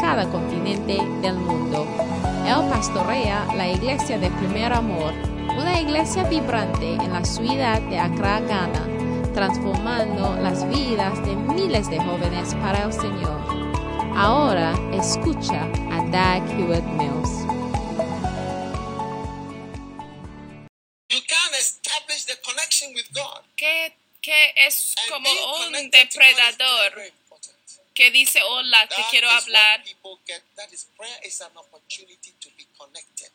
cada continente del mundo. Él pastorea la iglesia de Primer Amor, una iglesia vibrante en la ciudad de Accra, Ghana, transformando las vidas de miles de jóvenes para el Señor. Ahora escucha a Dag Hewitt Mills. You can't establish the connection with God. que, que es como un depredador. Que dice hola, te quiero hablar.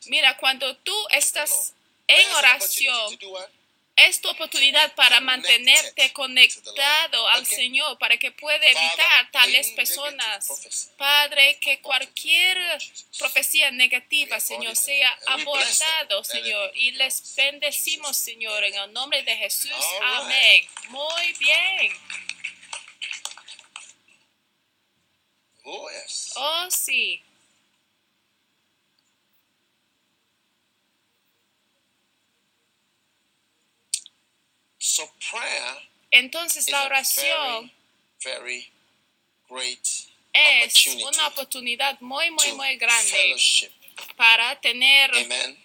Mira, cuando tú estás en oración, es tu oportunidad para mantenerte conectado al. Señor, para que pueda evitar tales personas. Padre, que cualquier profecía negativa, Señor, sea abortado, Señor, y les bendecimos, Señor, en el nombre de Jesús. Amén. Muy bien. Oh. Oh, sí. So prayer Entonces la oración very, very great es opportunity una oportunidad muy, muy, muy grande fellowship. para tener Amen.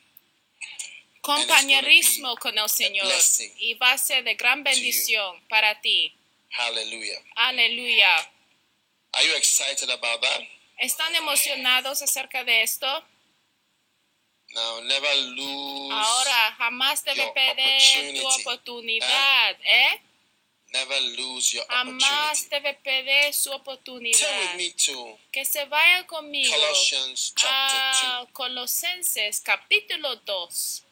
compañerismo con el Señor y va a ser de gran bendición para ti. Hallelujah. Aleluya. Are you excited about that? ¿Están emocionados acerca de esto? Now, never lose. Ahora jamás debe your perder tu oportunidad, ¿eh? Never lose your Jamás debe perder su Turn with oportunidad. me to Que se conmigo Colossians chapter a Colosenses capítulo 2.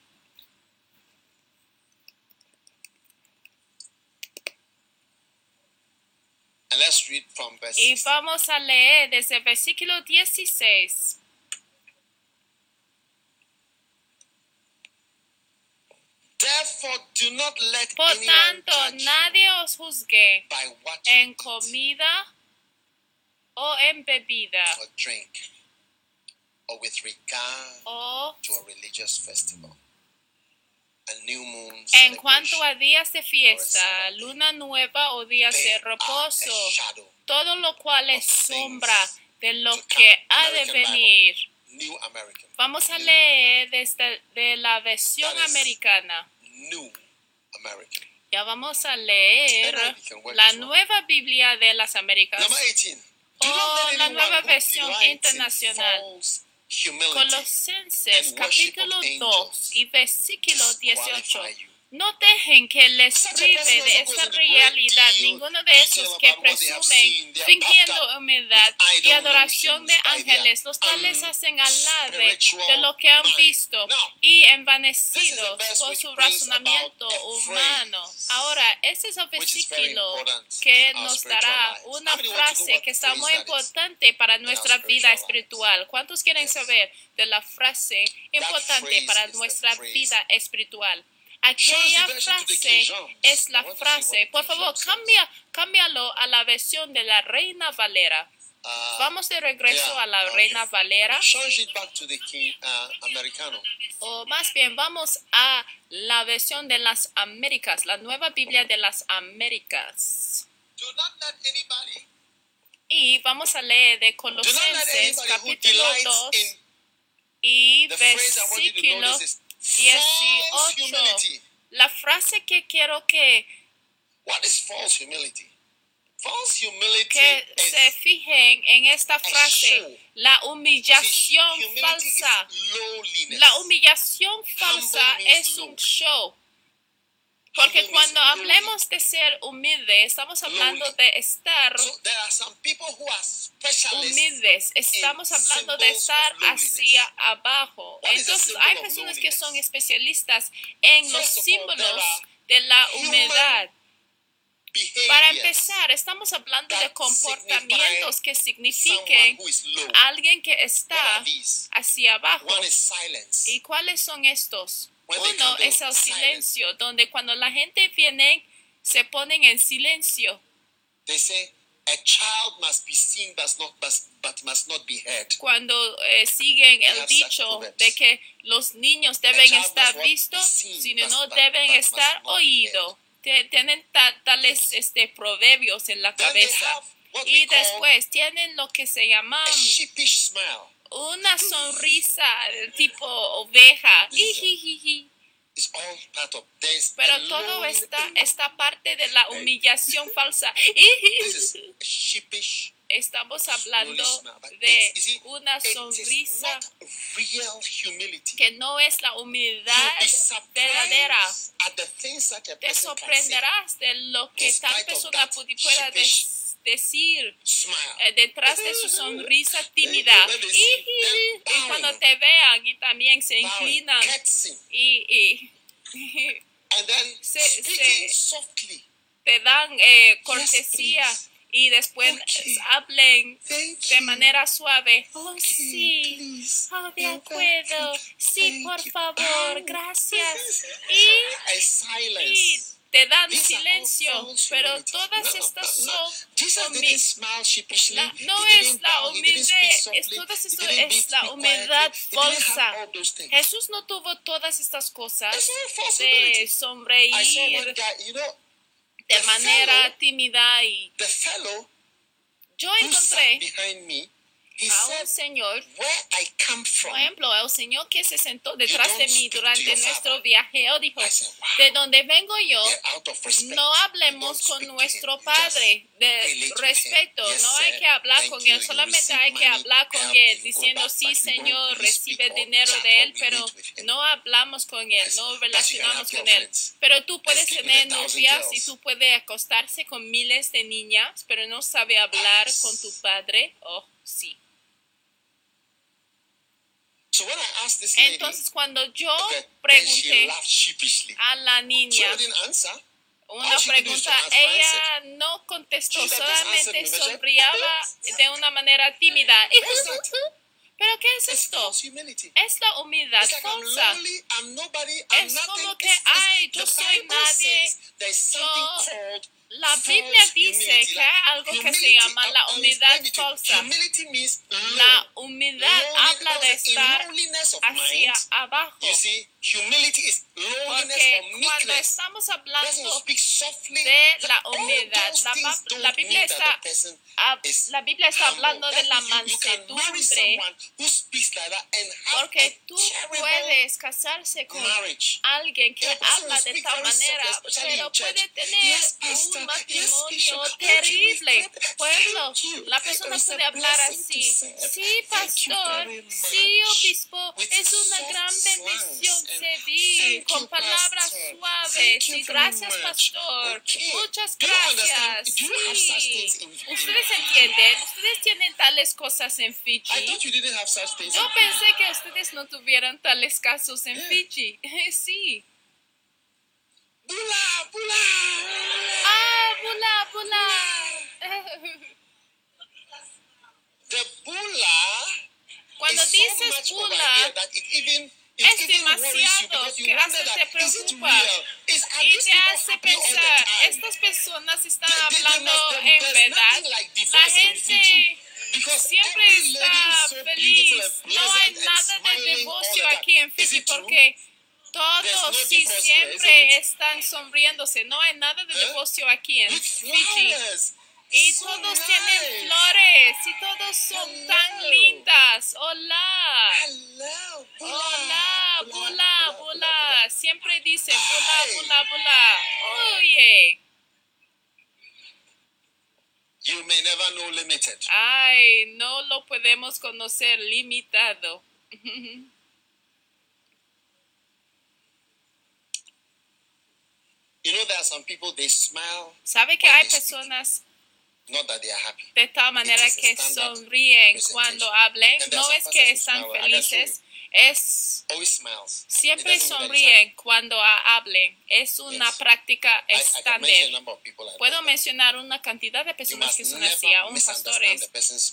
And let's read from verse Y vamos a leer desde el versículo 16. Therefore, do not let Por anyone tanto, judge nadie os juzgue you by what you en comida o en bebida or drink, or with regard o to a religious festival, a new moon en cuanto a días de fiesta, luna nueva o días de are reposo, todo lo cual es sombra de lo que ha de venir. Vamos a leer desde de la versión americana. Ya vamos a leer la nueva Biblia de las Américas. Number 18. Do Oh, la nueva versión internacional. Humility Colosenses capítulo of 2 y versículo 18. No dejen que les prive de esta realidad. ninguno de esos que presumen fingiendo humildad y adoración de ángeles, los tales hacen alarde de lo que han visto y envanecidos por su razonamiento humano. Ahora, ese es el versículo que nos dará una frase que está muy importante para nuestra vida espiritual. ¿Cuántos quieren saber de la frase importante para nuestra vida espiritual? Aquella frase es la frase. Por favor, cambia, cámbialo a la versión de la Reina Valera. Uh, Vamos de regreso a la okay. Reina Valera. Uh. O más bien, vamos a la versión de las Américas, la nueva Biblia de las Américas. Y vamos a leer de Colosenses capítulo delights 2 in y versículo 18. humility. La frase que quiero que, What is false humility? False humility que se is fijen en esta frase, show. la humillación falsa. La humillación falsa es un show. Porque cuando hablemos de ser humilde, estamos hablando de estar So there are some people who are specialists. humildes, estamos hablando de estar hacia abajo. Entonces hay personas que son especialistas en los símbolos de la human Para empezar, estamos hablando de comportamientos que signifiquen alguien que está hacia abajo. ¿Y cuáles son estos? When Uno es el silencio, donde cuando la gente viene, se ponen en silencio. They say a child must be seen but not but, but must not be heard. Cuando eh, siguen el dicho de que los niños deben estar vistos, sino no deben estar oídos. Tienen ta- tales este, proverbios en la cabeza. Y después tienen lo que se llama una sonrisa del tipo oveja. Pero todo está, esta parte de la humillación falsa. Estamos hablando de una sonrisa not real humility. que no es la humildad verdadera. Te sorprenderás de lo que tal persona that pu- pueda sheepish des- decir eh, detrás de su sonrisa tímida. Y, cuando te vean y también se inclinan y, Se- te dan eh, cortesía. Y después Okay. hablen de manera suave. Oh, Okay, sí. please. Oh, de acuerdo. Sí, por favor. Oh, Gracias. Y, y te dan silencio. Pero todas estas son no es la humildad, es todas esto es la humildad falsa. Jesús no tuvo todas estas cosas de sonreír de manera tímida y yo encontré behind me, he a un señor where I come from. Por ejemplo, el señor que se sentó detrás de mí durante nuestro viajeo. Dijo, de donde vengo yo, no hablemos con nuestro Padre de respeto, no hay que hablar con él, solamente hay que hablar con él diciendo, sí Señor, recibe dinero de él, pero no hablamos con él, no relacionamos con él. Pero tú puedes tener novias y tú puedes acostarse con miles de niñas, pero no sabe hablar con tu padre. Oh, sí. So when I asked this lady, Entonces cuando yo pregunté a la niña una pregunta, ella no contestó, solamente sonriaba de una manera tímida. ¿Pero qué es esto? Es la humildad falsa. Es como que, ay, yo soy nadie, called La Biblia dice que hay algo que se llama la humildad falsa. La humildad habla de estar hacia abajo. Humility is lowliness Porque or cuando estamos hablando de la humildad, la, la Biblia está la Biblia está hablando de la mansedumbre. porque tú puedes casarse con alguien que habla de tal manera, pero puede tener un matrimonio terrible. Pueblo, la persona puede hablar así. Sí, pastor, sí, obispo, es una gran bendición servir con palabras suaves. Y gracias, pastor. Muchas gracias. Sí. Ustedes entienden, ustedes tienen tales cosas en Fiji. Yo pensé que ustedes no tuvieran tales casos en Fiji. Sí. Bula, bula. Ah, bula, bula. The bula Cuando is so dices bula, es demasiado que that te preocupa. y te hace pensar, estas personas están hablando en verdad. La gente siempre está feliz. No hay nada de time. aquí en Fiji porque todos sí siempre están sonriéndose. No hay nada de divorcio aquí en Fiji. Y todos tienen flores y todos son tan Hello. lindas. Hola. Hello. Hola, bula, bula. Siempre dicen Ay. bula, bula. Oye. You may never know limited. Ay, no lo podemos conocer limitado. You know, there are some people they smile, ¿Sabe que hay personas not that they are happy. de tal manera que sonríen cuando hablen? No es que están felices, es Siempre sonríen cuando ha- hablen. Es una Yes. práctica estándar. Puedo mencionar una cantidad de personas que son así, aún pastores.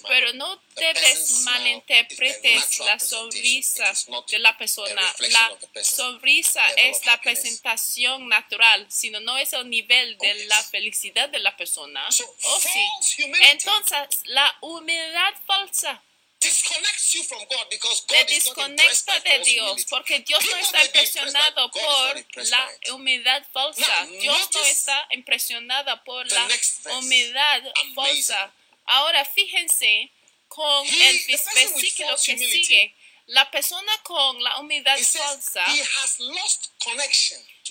Pero no debes malinterpretes la sonrisa de la persona. La sonrisa es la presentación natural, sino no es el nivel de la felicidad de la persona. So, Oh, sí. Entonces, la humildad falsa disconnects you from God because te desconecta de Dios porque Dios no está impresionado por la humildad falsa. Dios no está impresionada por la Amazing. falsa. Ahora fíjense con He- el versículo que sigue. La persona con la says falsa,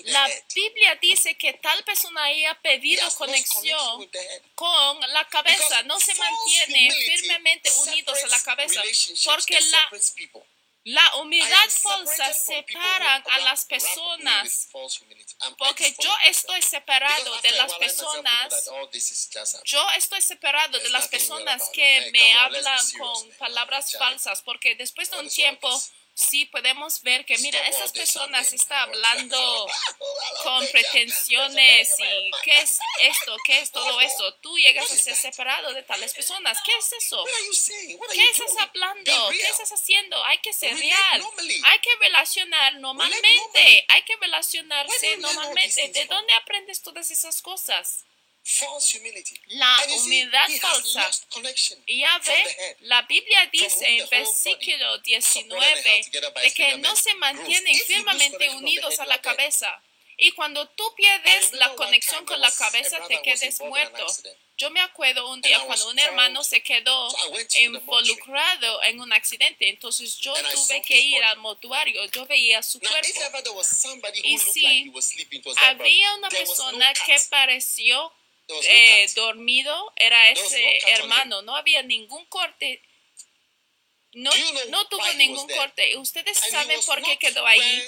la head. Biblia dice que tal persona haya connection conexión con la cabeza, no se mantiene firmemente unidos a la cabeza, porque la. La humildad falsa separan a las personas porque yo estoy separado de las personas. yo estoy separado de las personas que me hablan con palabras falsas, porque después de un tiempo? Sí podemos ver que, mira, esas personas están hablando con pretensiones y qué es esto, qué es todo eso. Tú llegas a ser separado de tales personas. ¿Qué es eso? ¿Qué estás hablando? ¿Qué estás haciendo? Hay que ser real. Hay que relacionar normalmente. Hay que relacionarse normalmente. ¿De dónde aprendes todas esas cosas? False humility. La humildad falsa. Y ya ve, la Biblia dice en versículo supported and 19 held together by de que no se mantienen firmemente unidos a la cabeza. Y cuando tú pierdes la one conexión con la cabeza, te quedes muerto. Yo me acuerdo un día cuando un hermano se quedó involucrado en un accidente, entonces yo tuve que ir al mortuario, yo veía su cuerpo. Y si. Había una persona que pareció eh, dormido, era ese hermano, no había ningún corte. No, no tuvo ningún corte. Ustedes saben por qué quedó ahí.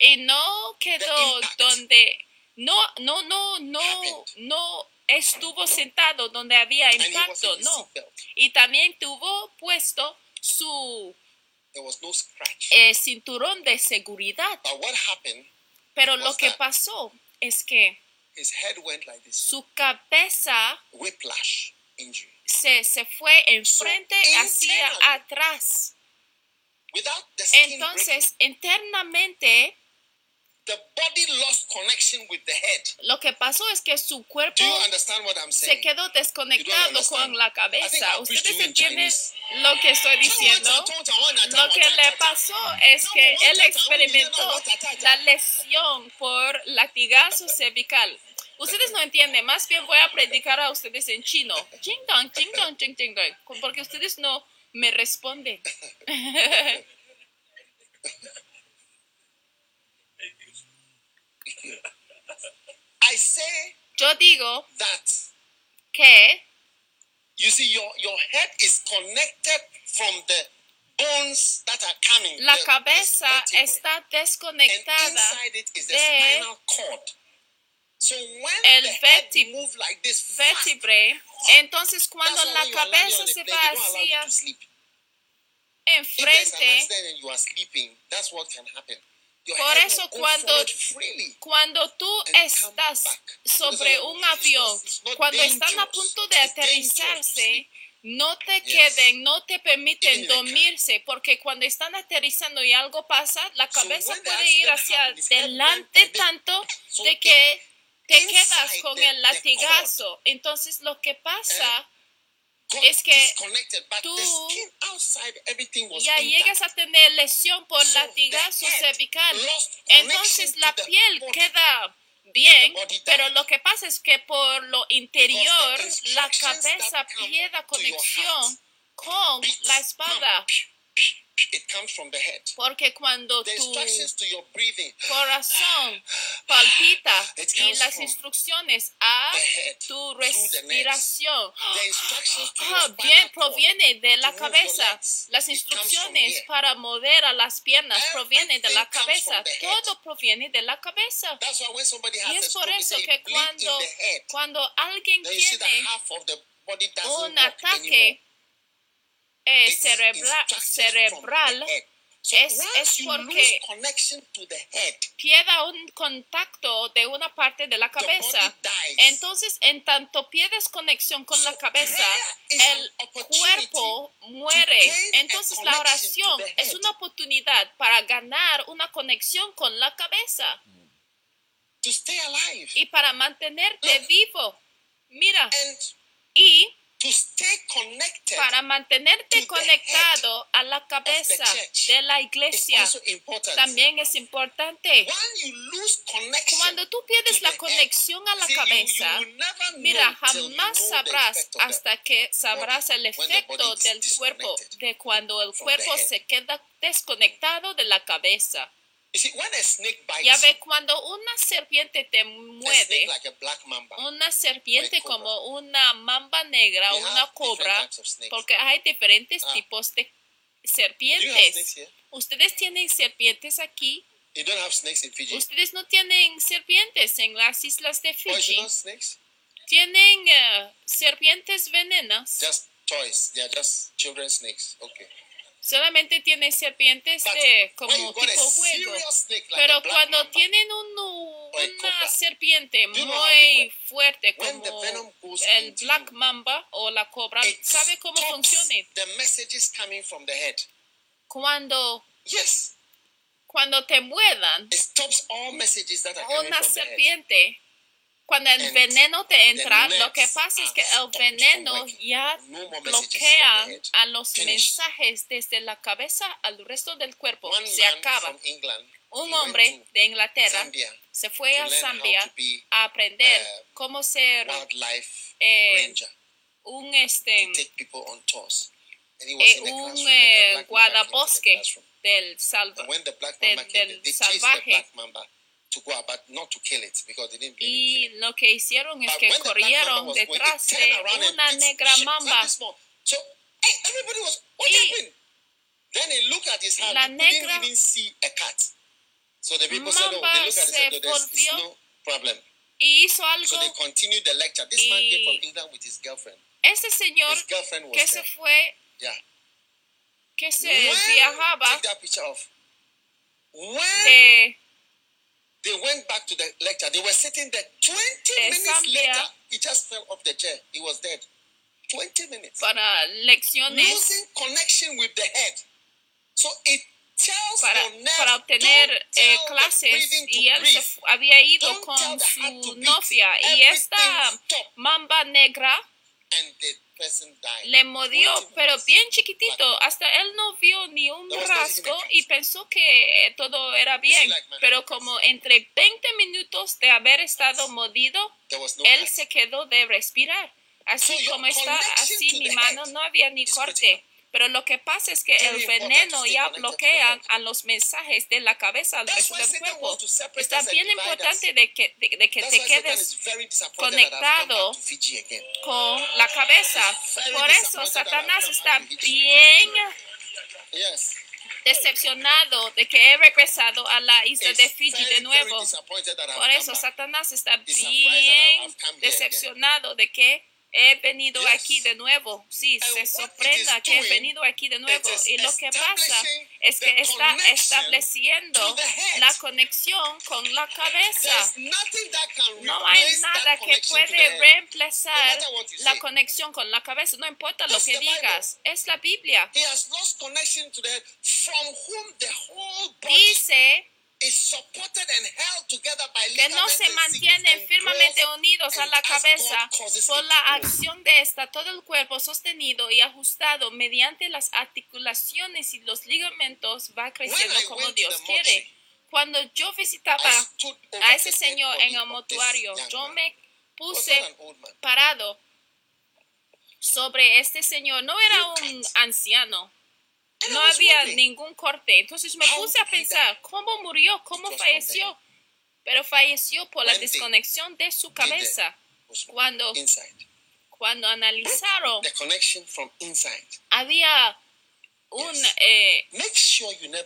Y no quedó donde no no no no no estuvo sentado donde había impacto, no. Y también tuvo puesto su eh, cinturón de seguridad. But what happened, Pero lo que pasó es que his head went like this. su cabeza Whiplash injury. se, se fue enfrente hacia internally, atrás. Without the skin Entonces, internamente, breaking, the body lost connection with the head. lo que pasó es que su cuerpo Do you understand what I'm se saying? quedó desconectado con la cabeza. ¿Ustedes entienden lo que estoy diciendo? Lo que le pasó es que él experimentó la lesión por latigazo cervical. Ustedes no entienden, más bien voy a predicar a ustedes en chino. Ching dong, ching dong, ching ching dong, porque ustedes no me responden. I say Yo digo that que you see your your head is connected from the bones that are coming. la cabeza está and desconectada inside it is the de spinal cord. So when el vértebre. Entonces, cuando la cabeza se va hacia enfrente, accident and you are sleeping, that's what can happen. Your Por eso cuando- cuando tú estás sobre un avión, cuando están a punto de aterrizarse, no te queden, no te permiten dormirse, porque cuando están aterrizando y algo pasa, la cabeza puede ir hacia adelante tanto So de que te quedas con the- el latigazo. Entonces lo que pasa Got Es que tú ya llegas a tener lesión por So latigazo cervical. Entonces la piel body. queda bien, pero lo que pasa es que por lo interior la cabeza pierde conexión con la espalda. pump, It comes from the head. Porque cuando The tu instructions to your breathing, corazón palpita It y las instrucciones a the head tu respiración. Spinal bien, proviene de la cabeza. Las instrucciones para mover a las piernas provienen de la cabeza. Todo proviene de la cabeza. That's why when somebody has Y a es por eso que cuando, cuando alguien tiene half of the body doesn't un ataque anymore. Eh, cerebra- cerebral, Es- es porque- pierda un contacto de una parte de la cabeza. Entonces, en tanto pierdes conexión con la cabeza, el cuerpo muere. Entonces, la oración es una oportunidad para ganar una conexión con la cabeza y para mantenerte vivo. Mira, y to stay connected para mantenerte conectado a la cabeza de la iglesia también es importante. Cuando tú pierdes la conexión a la see, cabeza, Mira, jamás sabrás hasta que sabrás el efecto del cuerpo de cuando el cuerpo se queda desconectado de la cabeza. Ya ve, cuando una serpiente te like mamba, una serpiente como una mamba negra, una cobra, porque hay diferentes Ah. tipos de serpientes. Ustedes tienen serpientes aquí. You don't have snakes in Fiji. Ustedes no tienen serpientes en las islas de Fiji. snakes? Tienen eh, serpientes venenas. Just toys. They are just children's snakes. Okay. Solamente tienen serpientes de como tipo a Pero cuando tienen un- una serpiente muy work? fuerte como el black mamba o la cobra, ¿sabe cómo funciona? the messages coming from the head. Cuando, Yes. cuando te muerdan una serpiente, cuando el veneno te entra, lo que pasa es que el veneno ya bloquea a los mensajes desde la cabeza al resto del cuerpo. Se acaba. Un hombre de Inglaterra se fue a Zambia a aprender cómo ser eh, un este take people on tours. And he was eh, un eh, guardabosque del salva del- salvaje. To go about, not to kill it, because they didn't y lo que hicieron es But que corrieron was detrás de una negra mamba. So, hey, everybody was, what Y happened? Then he looked at his hand, la he couldn't negra even see a cat. So the people said, oh, they looked at it oh, there's no problem. y hizo So algo they continued the lecture. This man came from England with his girlfriend. ese señor His girlfriend was que se there. fue Yeah. que se When, viajaba take that picture off. When de they went back to the lecture, they were sitting there. 20 De minutes later, he just fell off the chair. He was dead. 20 minutes. para lecciones Losing connection with the head. So it tells para, your nerve, para obtener eh, clases breathing to y él se había ido Don't con the heart to su novia y esta mamba negra And the. Le mordió 20 pero bien chiquitito. Hasta él no vio ni un rasgo y pensó que todo era bien. pero como entre 20 minutos de haber estado mordido él se quedó de respirar. Así como está así mi mano no había ni corte. Pero lo que pasa es que el veneno ya bloquea a los mensajes de la cabeza al resto del cuerpo. Está bien importante de que, de, de que te quedes conectado con la cabeza. Por eso Satanás está bien decepcionado de que he regresado a la isla de Fiji de nuevo. Por eso. Satanás está bien decepcionado de que he venido Yes. aquí de nuevo. Sí, And se sorprenda que he venido aquí de nuevo. Y lo que pasa es que está estableciendo la conexión con la cabeza. No hay nada que puede. No reemplazar la conexión con la cabeza. No importa lo que Bible. digas. Es la Biblia. He has lost connection to the head from whom the whole body Dice is supported and held together by que no se mantienen firmemente unidos a and la cabeza por la acción de esta, todo el cuerpo sostenido y ajustado mediante las articulaciones y los ligamentos va creciendo como Dios quiere. Cuando yo visitaba a ese señor en el young yo me puse parado sobre este señor. No era un anciano. No había ningún corte. Entonces me puse a pensar, ¿cómo murió? ¿Cómo falleció? Pero falleció por la desconexión de su cabeza. was Cuando, cuando analizaron, había un eh,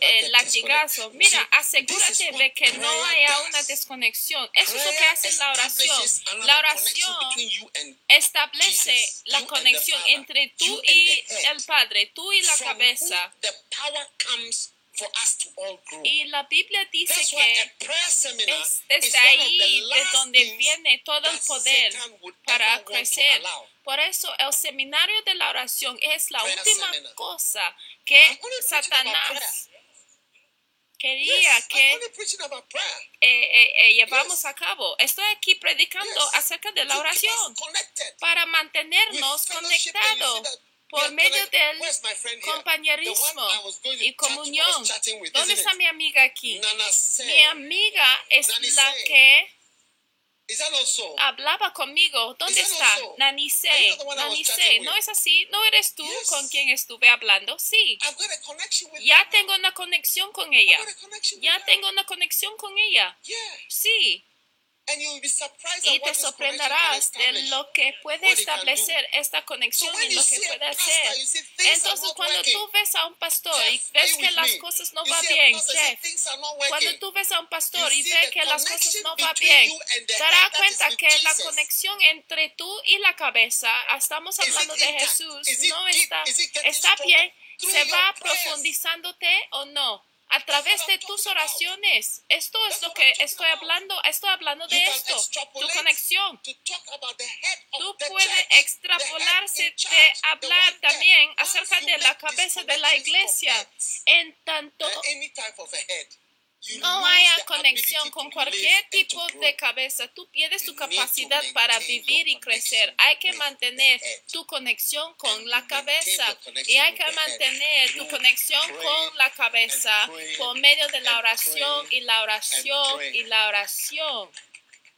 eh, latigazo. Mira, asegúrate de que no haya una desconexión. Eso es lo que hace la oración. La oración establece la conexión entre tú y el Padre, tú y la cabeza. for us to all grow. Y la Biblia dice That's que es desde ahí de donde viene todo el poder para crecer. Por eso el seminario de la oración es la última seminar. cosa que Satanás quería Yes, que eh, eh, eh, llevamos Yes. a cabo. Estoy aquí predicando Yes. acerca de la oración para mantenernos conectados por medio del compañerismo y comunión. ¿Dónde está mi amiga aquí? Mi amiga es la que? Hablaba conmigo. ¿Dónde Is that está? Nanice. chatting ¿No es así? ¿No eres tú Yes. con quien estuve hablando? Sí. Ya tengo una conexión con ella. Ya tengo una conexión con ella. Sí. Y te sorprenderás de lo que puede establecer esta conexión y you lo que puede hacer. Entonces, cuando tú ves a un pastor y ves que las cosas no van bien, Jeff, cuando tú ves a un pastor y ves que las cosas no van bien, darás cuenta que la conexión entre tú y la cabeza, estamos Is it hablando de? Jesús, no está, está bien, se va profundizándote o no. A través de tus oraciones. Esto es lo que estoy hablando. Estoy hablando de esto. Tu conexión. Tú puedes extrapolarse de hablar también acerca de la cabeza de la iglesia. En tanto no haya the conexión con cualquier tipo de cabeza, tú pierdes tu capacidad para vivir y crecer. Hay que mantener tu conexión con la cabeza. Y hay que mantener tu conexión con la cabeza por medio de la oración y la oración y la oración.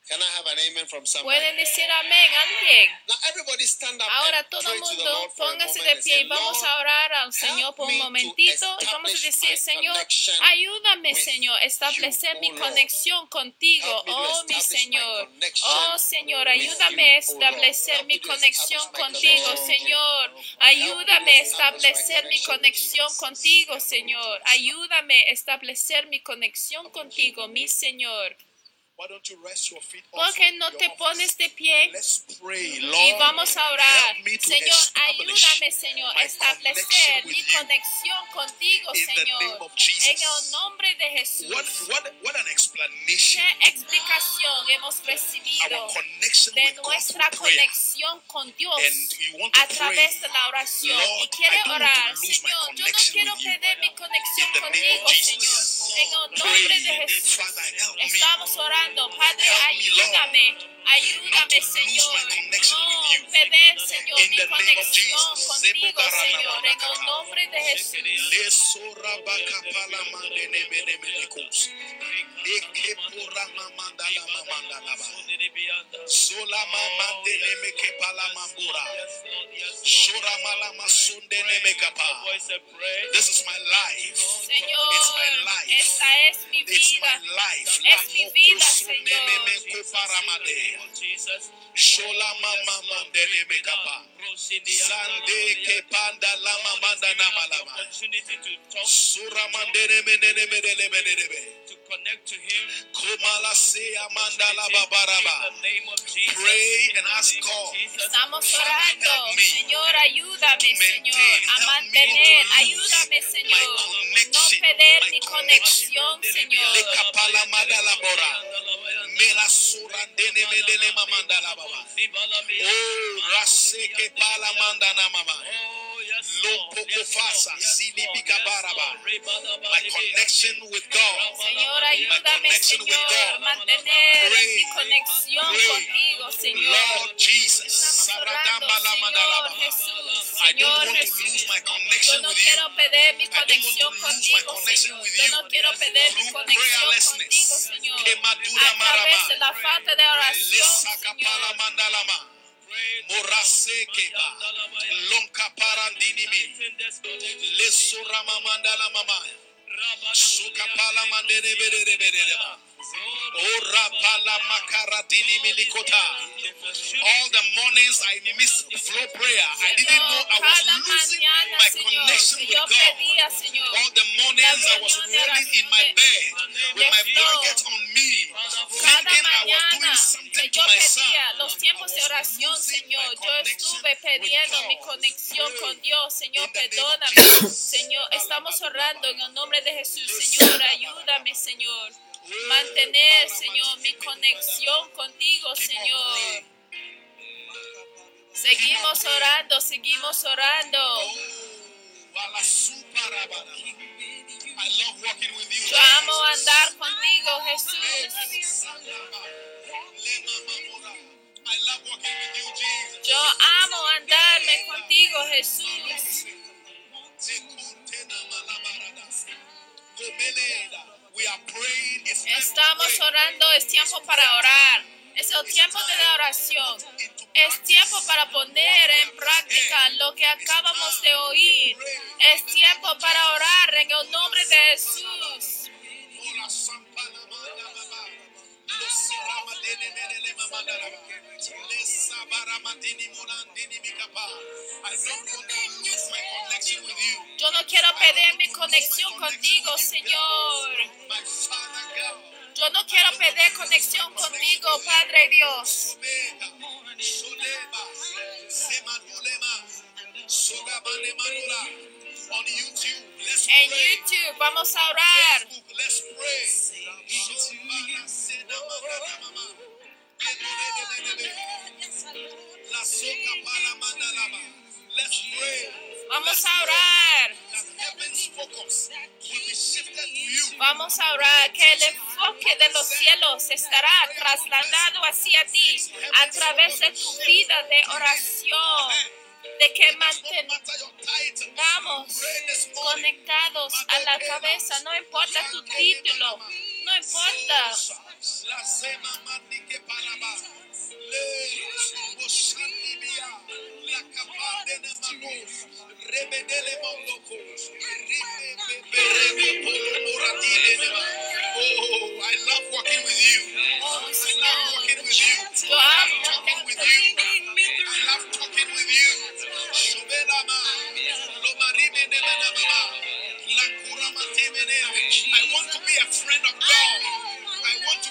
Can I have an amen from somebody? Pueden decir amén alguien. Now everybody stand up Ahora and todo el mundo póngase de pie y vamos a orar al Señor por un to momentito y vamos a decir, Señor, ayúdame, Señor, establecer mi conexión contigo, oh mi Señor. Oh Señor, ayúdame a establecer mi conexión contigo. Señor. Ayúdame a establecer mi conexión contigo, Señor. Ayúdame a establecer mi conexión contigo, mi Señor. ¿Por qué no te pones de pie? Let's pray, Y vamos a orar. Señor, ayúdame, Señor, a establecer mi conexión contigo, Señor. En el nombre de Jesús. What, what, what an explanation. ¿Qué explicación hemos recibido de nuestra conexión con Dios a través de la oración? Y quiere orar, Señor, yo no quiero perder mi conexión contigo, Señor. Jesus. En el nombre de Pray. Jesús. Father, help me. Estamos orando, Padre, Help me, Lord. ayúdame, Not Ayúdame, Señor. No perder, Señor, mi conexión contigo, Señor, en el nombre de Jesús. This is my life. Señor, it's my life. Esta es mi vida. It's my life. Es mi vida, Señor. Ne me ko paramade. Shola mama mande ne me kapa. Sande ke panda la mamanda na malama. Sura mande ne me ne ne me ne ne me ne ne me. connect to Him. Kumala se amanda la babaraba. In the name of Jesus. Pray and ask God. Estamos Father, orando. help me Señor, ayúdame, to maintain, Señor, a help me mantener. not to lose Ayúdame, my Señor. No connection, perder my mi connection. conexión, Señor. Mela sura dene me dene mamanda la baba. Oh, rase ke pala manda na mama. Oh, yes, Lo Lord. poco Yes, fasa, Lord. Yes, sili Lord. bika Yes, baraba. Lord. My connection with God. Señor, ayúdame, connection with Señor, God. a mantener Pray. mi conexión Pray. contigo, Señor. Lord Jesus. Estamos orando, Saradamba la manda la Señor baba. Jesús, I don't Señor want to Jesús. lose my Yo connection no with you. quiero perder mi I don't want to conexión lose my contigo, connection Señor. with Yo you no quiero perder mi through conexión contigo, prayerlessness. Señor. Que madura A través de marama. la falta de oración, Lesa kapala Señor. mandalama. Morase keba. Lonka parandini mi. Leso rama mandala mama. Suka pala mandere bere bere bere ba. Milikota. All the mornings I missed flow prayer. I didn't know I was losing my connection with God. All the mornings I was rolling in my bed with my blanket on me, thinking I was doing something to my son. los tiempos de oración, Señor, yo estuve pidiendo mi conexión con Dios, Señor, perdóname. Señor, estamos orando en el nombre de Jesús, Señor, ayúdame, Señor. Mantener, Señor, mi conexión contigo, Señor. Seguimos orando, seguimos orando. Yo amo andar contigo, Jesús. Yo amo andarme contigo, Jesús. Estamos orando, es tiempo para orar. Es el tiempo de la oración. Es tiempo para poner en práctica lo que acabamos de oír. Es tiempo para orar en el nombre de Jesús. Yo no quiero perder mi conexión contigo, Señor. Yo no quiero perder conexión contigo, Padre Dios. En. YouTube vamos a orar. Vamos a orar. Vamos a orar. Que el enfoque de los cielos estará trasladado hacia ti a través de tu vida de oración. De que mantengamos conectados a la cabeza, no importa tu título, no importa. La sema paraba. Le. La kapande. Rebedele mondoko. Ribe bebe polo moratile ne ma. Oh, I love working with you. I love working with you. I love talking with you. I love talking with you. Shobelama. Lo marime ne mama. La ne. I want to be a friend of God.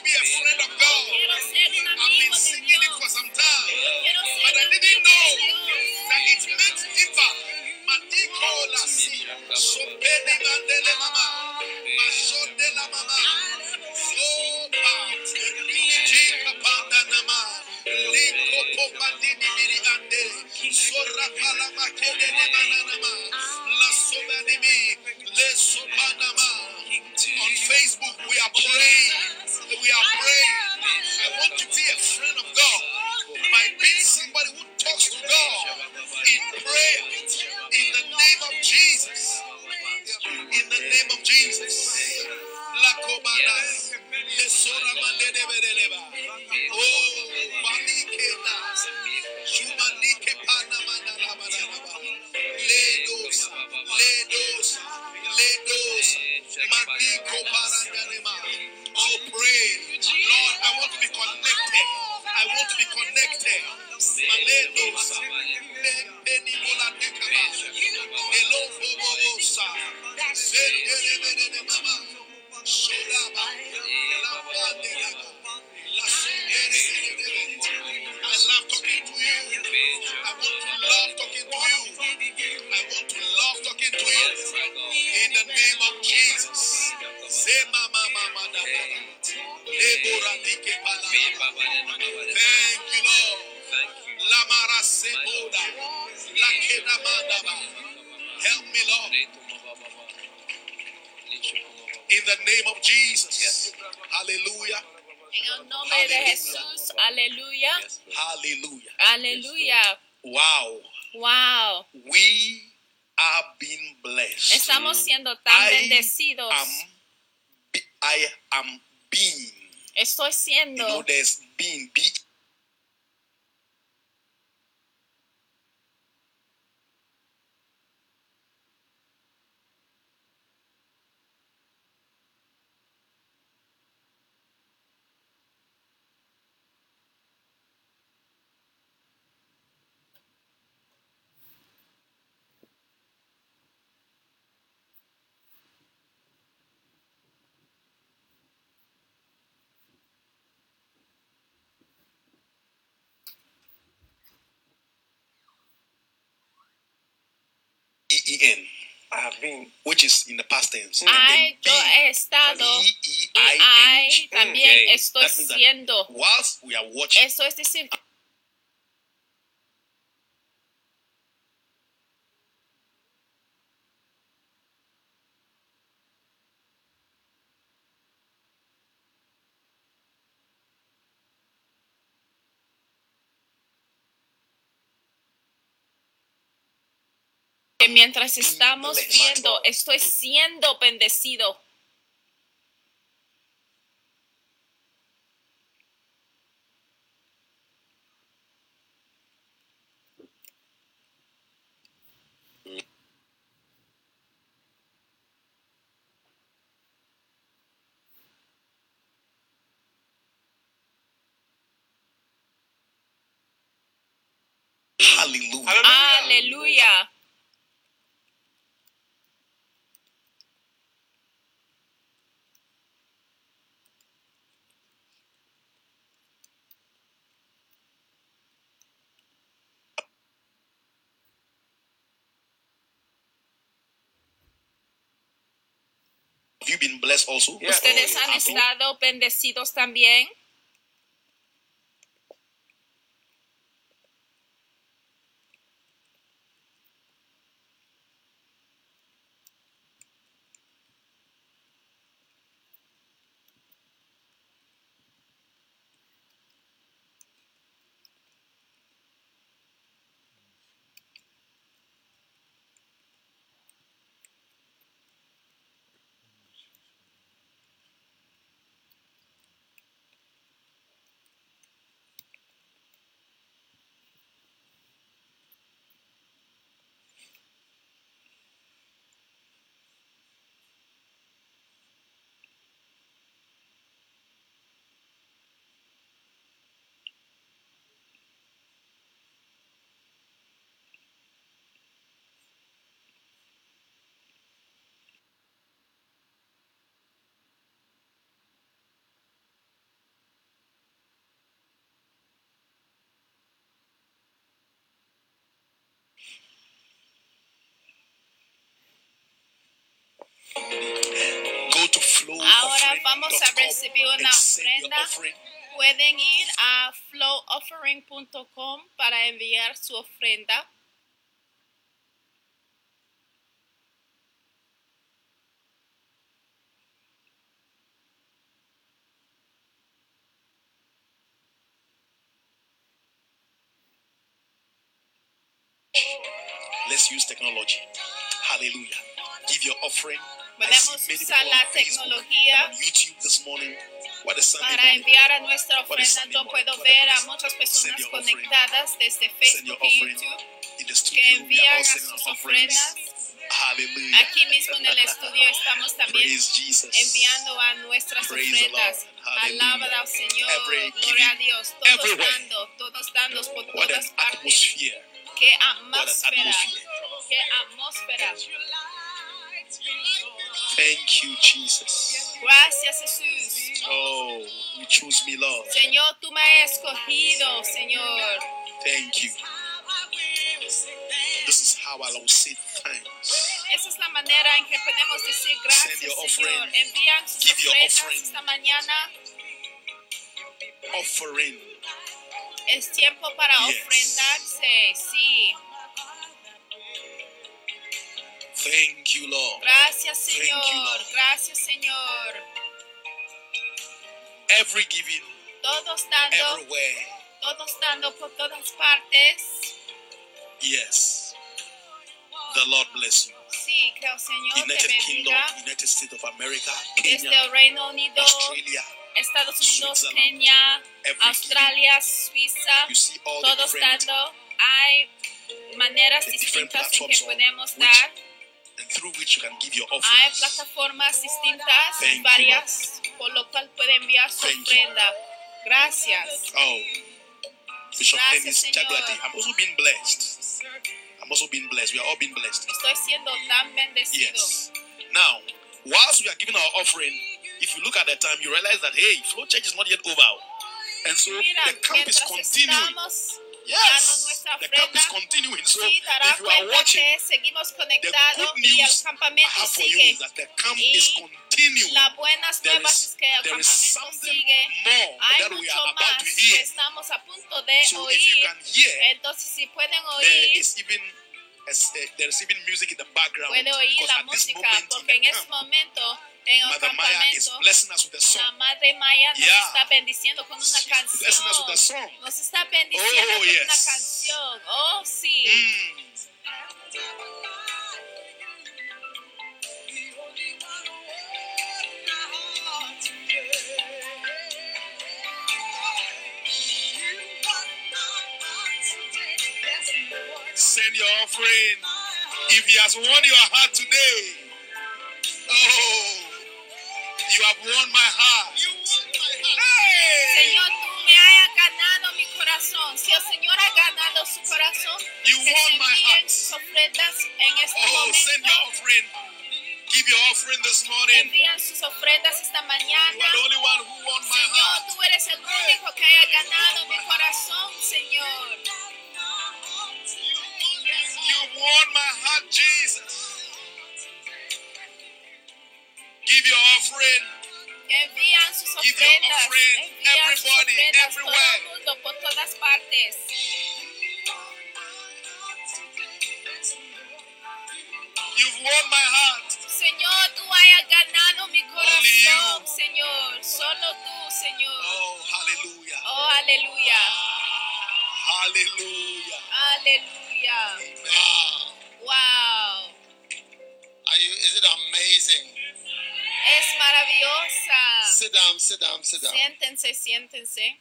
I want to be a friend of God. quiero ser un I've amigo been de singing it for Dios. some time, Quiero but ser I un didn't amigo know de Dios. that it meant deeper. Mandiko la si, sopeni mandele mama, mashonde la mama, sopa, riniji kapanda nama, liko popa dini miri ande, sorra pala makede ne mananama, la soba ni mi, le sopa nama. On Facebook, we are praying. We are praying. Estoy You know, there's B-E-N, I have been. which is in the past tense. And Ay, then yo he estado y ay, B-E-I-N-G. también Okay. estoy siendo. Whilst we are watching, Eso es decir, que mientras estamos viendo, estoy siendo bendecido. Aleluya. Have you been blessed also? Yeah. Ustedes Oh, han estado bendecidos también. Go to flow Ahora vamos a recibir una ofrenda. Pueden ir a flowoffering.com para enviar su ofrenda. Let's use technology. Hallelujah. Give your offering. Many usar la tecnología para enviar a nuestra ofrenda. Yo puedo ver a muchas personas conectadas desde Facebook y. YouTube que envían a sus ofrendas. Hallelujah. Aquí mismo en el estudio estamos también enviando a nuestras ofrendas. Alabada al Señor, gloria a Dios, todos dando, todos dando por todas partes. Qué atmósfera, qué atmósfera. Thank you, Jesus. Gracias Jesús. Oh, you choose me, Lord. Señor, tú me has escogido, Señor. Thank you. This is how I will say thanks. Esa es la manera en que podemos decir gracias, Send your Señor. Envían sus Give your offering. esta mañana. Offering. Es tiempo para Yes. ofrendarse, sí. Thank you, Lord. Gracias, Thank you, Señor. Lord. Gracias, Señor. Every giving, Todos dando, everywhere. todos dando por todas partes. Yes. The Lord bless you. Sí, el Señor te United Kingdom. United States of America, Desde Kenya, el Reino Unido, Australia. Estados Unidos. Kenia, Australia, Suiza. You see all the Todos dando. Hay maneras distintas en que podemos dar. Through which you can give your Hay offerings. plataformas distintas, Thank you, varias, por lo cual puede enviar su Thank you. ofrenda. Gracias. Oh, Bishop Gracias, Dennis. Chaglade. I'm also being blessed. I'm also being blessed. We are all being blessed. Estoy siendo tan bendecido. Yes. Now, whilst we are giving our offering, if you look at the time, you realize that hey, Flow Church is not yet over. And so Mira, the camp is continuing. Yes, nuestra the camp is continuing. So Sí, dará if you are watching, the good y el news I have for you is that the camp Y is continuing. Las buenas There nuevas is, es que el there is something sigue. more Hay that we are about to que hear. estamos a punto de So if you can hear, Entonces, si pueden there oír, is even as, uh, there is even music in the background. puede oír la música, porque en ese momento, en el Mother Maya is blessing us with a la song. Madre Maya nos Yeah. está bendiciendo con una She's blessing us with a song. Nos está bendiciendo Oh, con una yes. canción. Oh, sí. Mm. Send your offering. If he has won your heart today, oh, you have won my heart. Hey! Señor, tú me hayas ganado mi corazón. Si el Señor ha ganado su corazón, You que se won my envíen heart. sus ofrendas en este Oh, send your momento. offering. Give your offering this morning. Envían sus ofrendas esta You mañana. are the only one who won my Señor, heart. tú eres el único que haya ganado mi corazón, Envían sus Give your ofrendas. offering, Envían sus everybody, todo everywhere. el mundo por todas partes. You've won my heart. Señor, tú hayas ganado mi corazón. Señor. Solo tú, Señor. Oh, hallelujah. Oh, aleluya. Hallelujah. Aleluya. Wow. Wow. Are you, is it amazing? Es maravillosa. Sit down, sit down, sit down. Siéntense, siéntense.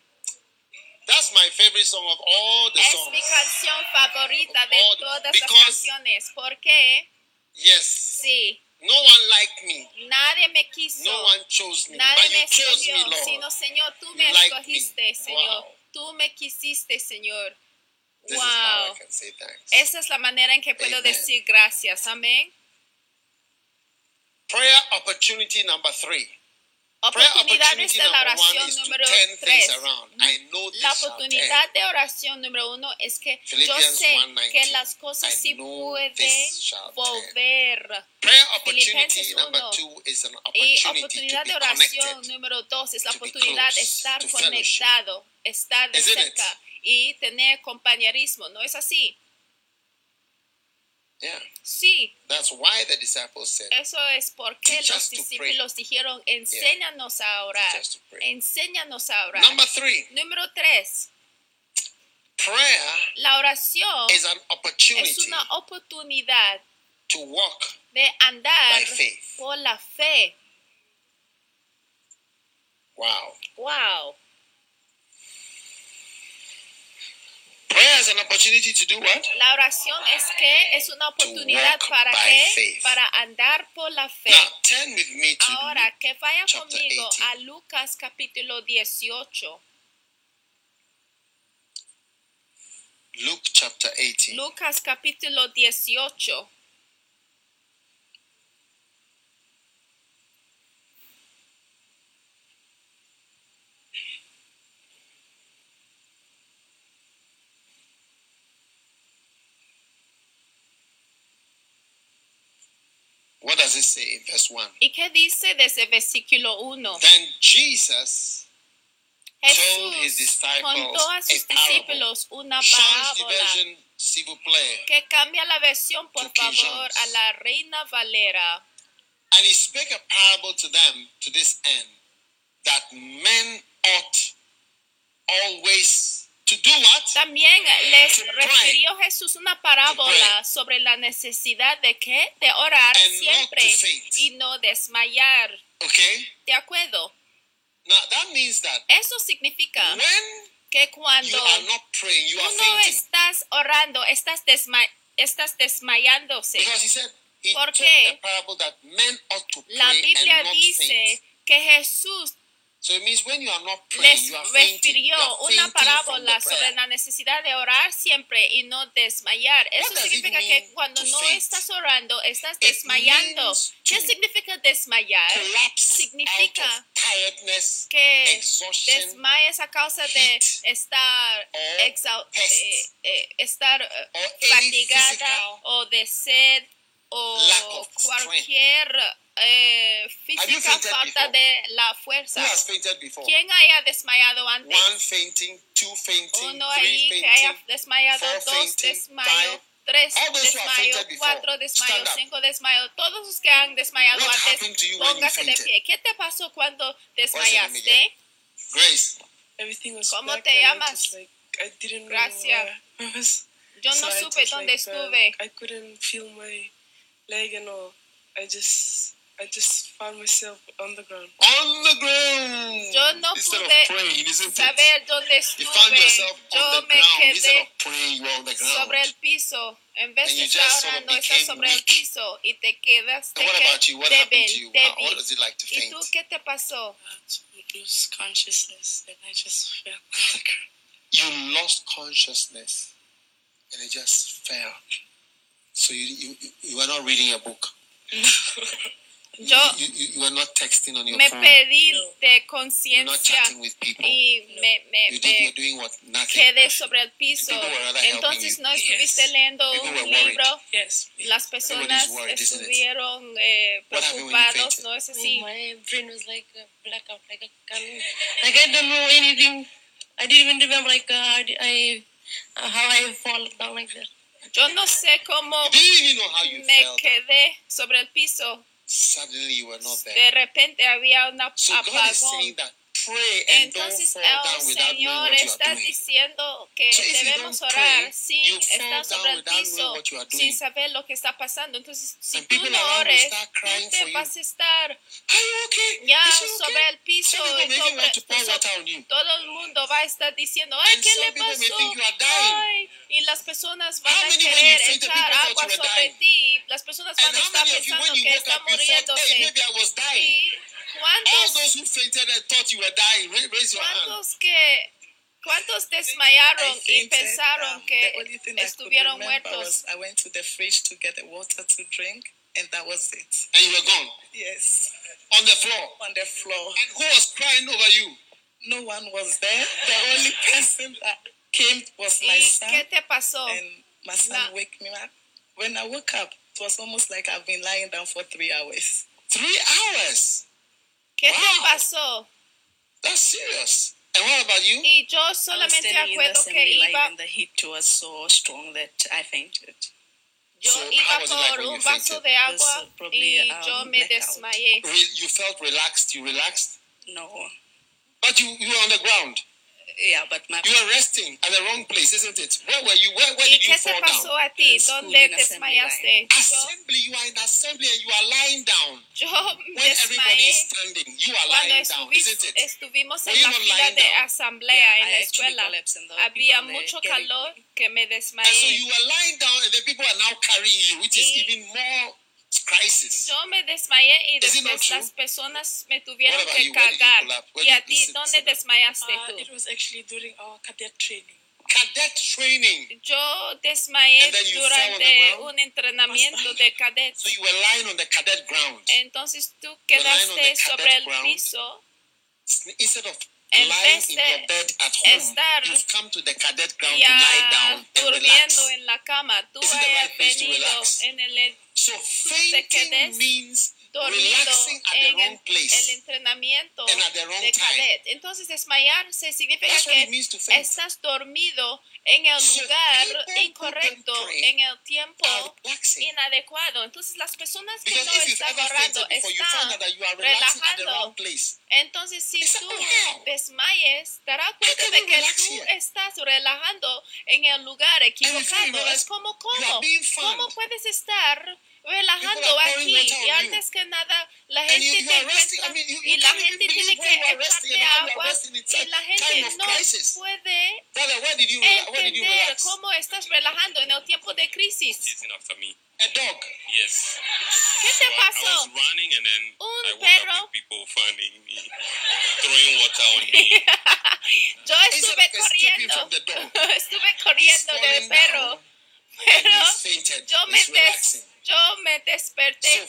That's my favorite song of all the Es songs. mi canción favorita de todas las because- canciones. ¿Por qué? Yes. Sí. No one liked me. Nadie me quiso. No one chose me. Nadie But me you chose me, Lord. Sino, Señor, tú me You like escogiste, me. Señor. Wow. Tú me quisiste, Señor. This is how I Wow. can say thanks. Esa es la manera en que puedo Amen. decir gracias. Amén. Prayer opportunity number three. Oportunidades de la number one oración is to número turn 3. things around. I know this La oportunidad de oración número uno es que yo sé 1:19. que las cosas sí pueden volver. Filipenses number 1. two is an Y oportunidad de oración número dos es la oportunidad de estar conectado, estar de cerca y tener compañerismo. ¿No es así? Yeah. Sí, That's why the disciples said, eso es porque Teach los discípulos dijeron, enséñanos a orar, enséñanos a orar. Number three, Número tres, prayer la oración is an es opportunity una oportunidad to walk de andar by faith. por la fe. Wow. Wow. La oración es que es una oportunidad para. Para andar por la fe. Now, turn with me to Ahora que chapter conmigo 18. a Lucas capítulo 18. Luke chapter 18. Lucas capítulo 18. What does it say in verse 1? ¿Y qué dice desde versículo 1? Then Jesus told his disciples contó a sus a parable. discípulos una Change the parábola version, s'il vous plaît. que cambia la versión, por favor, a la Reina Valera. And he spake a parable to them to this end, that men ought always to do what? También les refirió Jesús una parábola sobre la necesidad de qué? De orar siempre y no desmayar. Okay? ¿De acuerdo? Now that means that Eso significa que you cuando tú no estás orando, estás, desma- estás desmayándose. Because he said, he ¿Por told qué? a parable that men ought to pray La Biblia dice que Jesús So it means when you are not praying, les you are refirió are una parábola sobre la necesidad de orar siempre y no desmayar. Eso significa que cuando to no faint? estás orando, estás It desmayando. ¿Qué significa desmayar? Significa tiredness, que exhaustion, desmayes a causa de estar, pest, eh, eh, estar eh, fatigada o de sed o cualquier eh, you física fainted falta before? de la Who fuerza. has fainted before? ¿Quién haya desmayado antes? One fainting, two fainting, Uno three ahí que haya fainting. desmayado, four dos fainting, desmayos, five. tres All those who have desmayos, fainted before, cuatro up. cinco desmayos, todos los que han desmayado What antes, happened to you when you póngase de fainted? pie. ¿Qué te pasó cuando desmayaste? Grace, Everything was ¿Cómo te llamas? like, I didn't know Gracias. Yo So no I supe dónde like, uh, estuve. I couldn't feel my leg and all. I just, I just found myself on the ground. on the ground. Yo no Instead of praying, isn't it? Saber dónde You found yourself estuve. on the me ground. Instead of praying, you were on the ground. sobre el piso. En vez And de you estar just sort orando, estás became sobre el weak. piso y te quedaste And what about you? What happened to you? débil, How- what débil. it like to ¿Y faint? tú qué te pasó? to lose consciousness and I just fell on the ground. You lost consciousness and it just fell. So you, you, you were not reading a book. You, Yo you, you, you not texting on your me phone. pedí de were not conciencia chatting with people. y me, quedé sobre el piso. Entonces no estuviste Yes. leyendo un libro. Yes. Las personas worried, estuvieron eh, preocupados? ¿no es así? My brain was like a blackout, like a. Like I don't know anything. I didn't even remember like uh, I, uh, how I fall down like that. Yo no sé cómo me quedé sobre el piso. Suddenly you were not there. De repente había una So God is apagón. saying that pray and don't Entonces fall el down without knowing Señor what you está are doing. diciendo que So if you debemos don't orar pray, sin you fall estar sobre down el without piso, knowing what you are doing. sin saber lo que está pasando. Entonces, si And tú people no around will ores, start crying you. vas a estar Are you okay? ya Is she okay? sobre el piso. Some people y may even sobre- want to pour so- water on you. todo el mundo va a estar diciendo, ay, And ¿qué some le people may pasó? think you are dying. Ay, y las personas van How a many when querer echar people thought agua you were sobre dying? ti. Las personas van a how estar many of you, pensando when you que woke está up, you thought, hey, muriéndose. maybe I was dying? ¿Y All those who fainted and thought you were dying, raise your hand. ¿Cuántos que cuántos desmayaron I y fainted, pensaron um, que the only thing I could estuvieron remember muertos? was I went to the fridge to get the water to drink, and that was it. And you were gone Yes, on the floor. on the floor. And who was crying over you? No one was there. The only person that came was my ¿Y son, qué te pasó? and my son La- woke me up. When I woke up, it was almost like I've been lying down for three hours. Three hours. ¿Qué te pasó? That's serious. And what about you? Y yo I was solamente standing in the acuerdo que iba and the heat was so strong that I fainted. yo So, iba how was like when you un vaso fainted? de agua probably, y um, me desmayé. Re- you felt relaxed. You relaxed. No. But you, you were on the ground. Yeah, but my You were resting at the wrong place, isn't it? Where were you? Where, where did you qué te fall pasó down? a ti? In school, ¿Dónde in assembly desmayaste? Assembly. You are in assembly and you are lying down. yo When everybody is standing, you are lying down, isn't it? estuvimos Were en you la not fila lying de down? asamblea en I la escuela. and Había mucho calor que me And so you were lying down, and the people are now carrying you, which is Y- even more crisis. Yo me desmayé y después las personas me tuvieron que you? Cargar. ¿Y a ti dónde desmayaste Uh, tú? it was actually during our cadet training. Cadet training. Yo desmayé durante un entrenamiento de cadet. So you were lying on the cadet ground. Entonces tú quedaste sobre el ground. piso Instead of En lying vez in de your bed at home, estar you've come to the cadet ground ya to lie down and durmiendo en la cama. Tú to venido en el So fainting means dormido en el, place. el entrenamiento de cadet. Entonces desmayarse significa que estás dormido en el lugar incorrecto, en el tiempo inadecuado. Entonces las personas que Because no están orando están relajando. Entonces, si It's tú like, desmayes, darás cuenta de que tú here? estás relajando en el lugar equivocado. Es como, ¿cómo? ¿Cómo puedes estar relajando aquí? Y you. antes que nada, la gente te I mean, you, y la gente tiene que echarte agua y la gente no crisis. puede Brother, did you, entender relax? cómo estás relajando en el tiempo de crisis. A dog. Yes. ¿Qué te So pasó? I was running and then Un I woke perro. up with people finding me, throwing water on me. Yo estuve corriendo. Estuve corriendo del perro. down Pero yo me, des-. Yo me desperté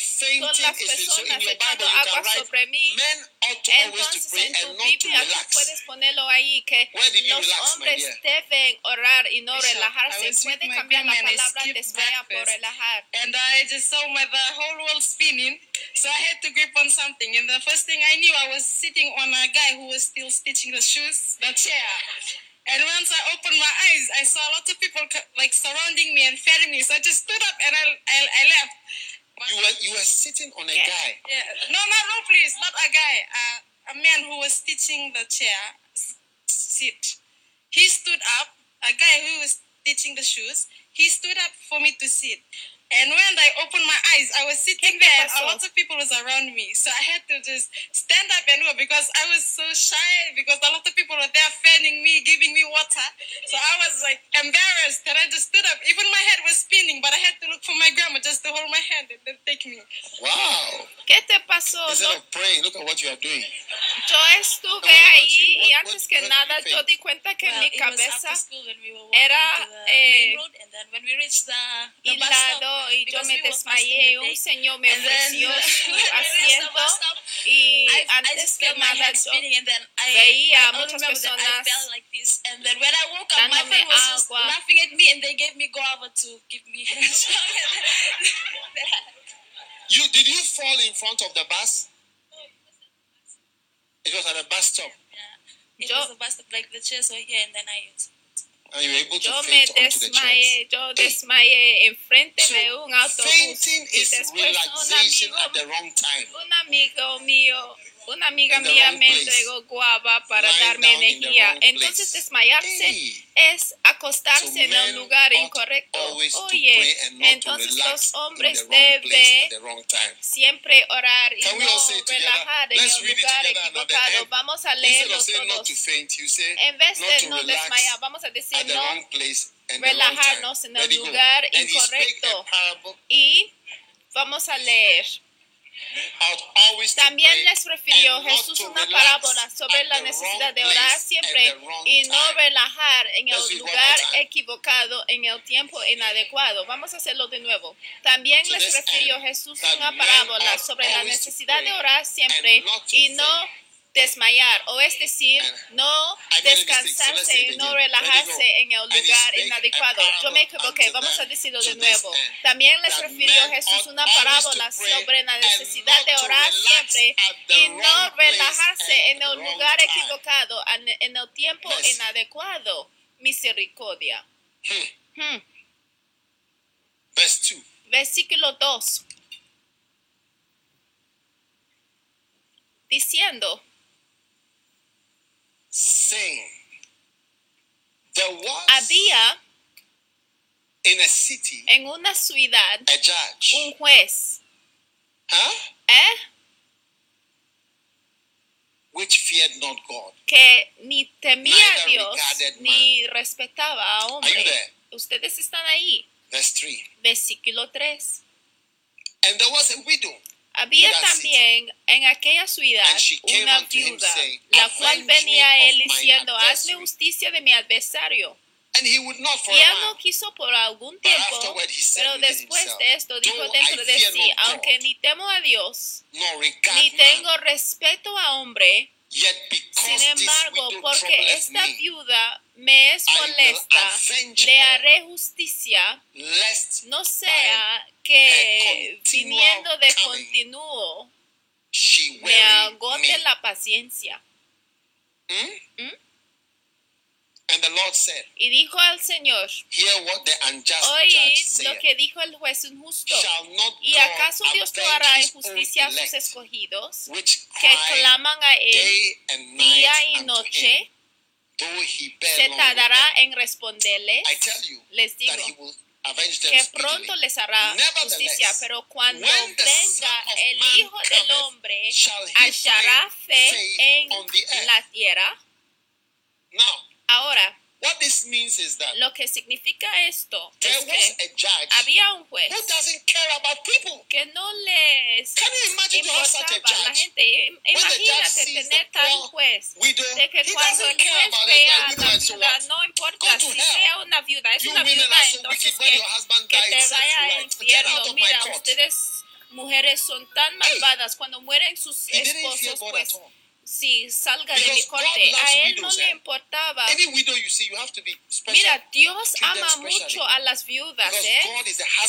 con las personas echando agua sobre mí. Entonces en tu Biblia tú puedes ponerlo ahí que los hombres deben orar y no relajarse. Puede cambiar la palabra desmaya por relajar. And I just saw my the whole world spinning, so I had to grip on something. And the first thing I knew, I was sitting on a guy who was still stitching the shoes, the chair. And once I opened my eyes, I saw a lot of people like surrounding me and ferrying me. So I just stood up and I I, I left. But- You were you were sitting on a Yeah. guy. yeah, no, no, no, please, not a guy. Uh, a man who was stitching the chair seat. He stood up. A guy who was stitching the shoes. He stood up for me to sit. And when I opened my eyes, I was sitting there, and a lot of people was around me. So I had to just stand up and go because I was so shy because a lot of people were there fanning me, giving me water. So I was like embarrassed, and I just stood up. Even my head was spinning, but I had to look for my grandma just to hold my hand and then take me. Wow. ¿Qué te pasó? Instead No, of praying, look at what you are doing. yo estuve ahí y antes what- que what nada yo di cuenta que Well, mi it was cabeza after school when we were walking era, to the eh, main road, and then when we reached the, the bus stop, hilado y yo because me we were fasting desmayé y that un day, señor me and then ofreció when su we reached the asiento bus stop, y I, I antes just que felt my nada head yo spinning, and then I, veía I a muchas remember that I personas felt like this, and then when I woke up, my dándome friend was just agua. laughing at me, and they gave me guava to give me hands. You did you fall in front of the bus? It was at a bus stop, it Yo- was the bus stop, like the chairs were here, and then I. and yo me faint onto the chairs. desmayé, yo desmayé enfrente So, de un autobús fainting y is después un relaxation amigo, at the wrong time. un amigo mío, una amiga mía me place. entregó guava para Lying darme energía. Entonces desmayarse Hey. es acostarse So en un lugar incorrecto. Oye, entonces los hombres deben siempre orar y Can no relajar en it lugar equivocado. Vamos a leerlo todos. faint, say En vez de no desmayar, vamos a decir no relajarnos en el lugar incorrecto. y vamos a leer. También les refirió Jesús una parábola sobre la necesidad de orar siempre y no relajar en el lugar equivocado en el tiempo inadecuado. Vamos a hacerlo de nuevo. También les refirió Jesús una parábola sobre la necesidad de orar siempre y no. Desmayar, o es decir, no descansarse y no relajarse en el lugar inadecuado. Yo me equivoqué, vamos a decirlo de nuevo. También les refirió Jesús una parábola sobre la necesidad de orar siempre y no relajarse en el lugar equivocado, en en el tiempo inadecuado. Misericordia. Hmm. Hmm. Verse 2. Versículo 2. Diciendo, había in a city en una ciudad a judge. un juez, Huh? ¿eh? Which feared not God. que ni temía a Dios ni respetaba a Are you hombre. there? Ustedes están ahí. Verse 3. Versículo 3. Había también en aquella ciudad una viuda, la cual "Avenge venía a él diciendo, adversary." justicia de mi adversario. and he would not for Y él no quiso por algún tiempo, pero después de esto dijo "Though dentro de sí, aunque ni temo a Dios, ni tengo respeto a hombre, sin embargo, porque esta viuda me es molesta, le haré justicia, no sea que continual viniendo de continuo me agote la paciencia. Hmm? And the Lord said, Y dijo al Señor, what the unjust judge oíd lo que dijo el juez injusto. ¿Y acaso Dios no hará injusticia a sus escogidos que claman a Él día y noche? him, though he bear ¿Se tardará en responderles? I tell you Les digo that he will avenge them que pronto les hará justicia, pero cuando venga el Hijo del Hombre, hallará fe en la tierra. Ahora, What this means is that Lo que significa esto there es was que a judge había un juez who doesn't care about people. que no les Can you imagine such a importaba la judge? gente. Judge Imagínate tener tal juez widow, de que he cuando doesn't el care juez about vea it, a like, la and so viuda, what? no Go importa to si hell. sea una viuda, es You una women viuda, are so entonces wicked when que, your husband que dies, te vaya you al right. Get out infierno. of my Mira, court. ustedes mujeres son tan malvadas cuando mueren sus He didn't fear esposos, God pues at all. Sí, salga de mi Because corte. A él no widows, le eh? importaba. Any widow you see, you have to be special. Mira, Dios ama mucho a las viudas, because ¿eh?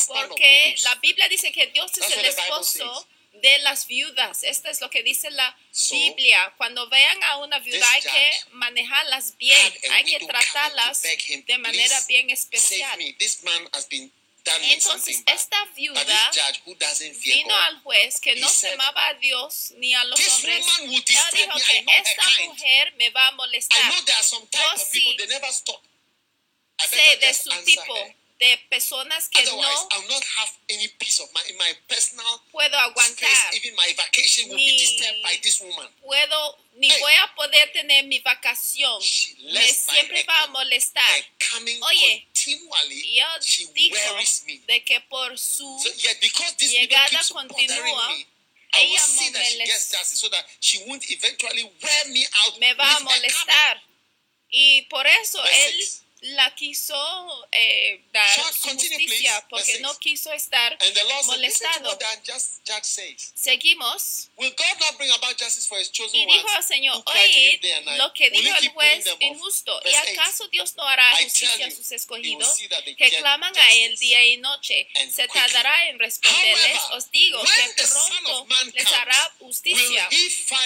Porque la Biblia dice que Dios es That's el the Bible esposo de las viudas. Esto es lo que dice la So, Biblia. Cuando vean a una viuda hay que manejarlas bien, hay que tratarlas him, de manera "Please bien especial. Entonces esta viuda vino al juez que no temaba a Dios ni a los hombres. Él dijo que esta mujer me va a molestar. know there are some type Yo of people sí they never stop. I Sé de su tipo. De personas que Otherwise, no I'll not have any peace of mind in my personal puedo aguantar. Even my vacation will be Ni- disturbed by this woman. puedo ni Hey. voy a poder tener mi vacación. Me siempre va a molestar. Oye, continually, Y él she dijo worries me. de que por su So yeah, because this widow llegada continua, me, ella see me that she moles- gets justice so that she won't eventually wear me va a molestar. Y por eso él. La quiso eh, dar justicia please. porque no quiso estar molestado. just. Seguimos. Will God not bring about justice for his chosen Y dijo al? Señor, night? lo que dijo el juez injusto. ¿Y acaso Dios no hará justicia a sus escogidos que claman a Él día y noche? Se tardará en responderles. Os digo que pronto les hará justicia.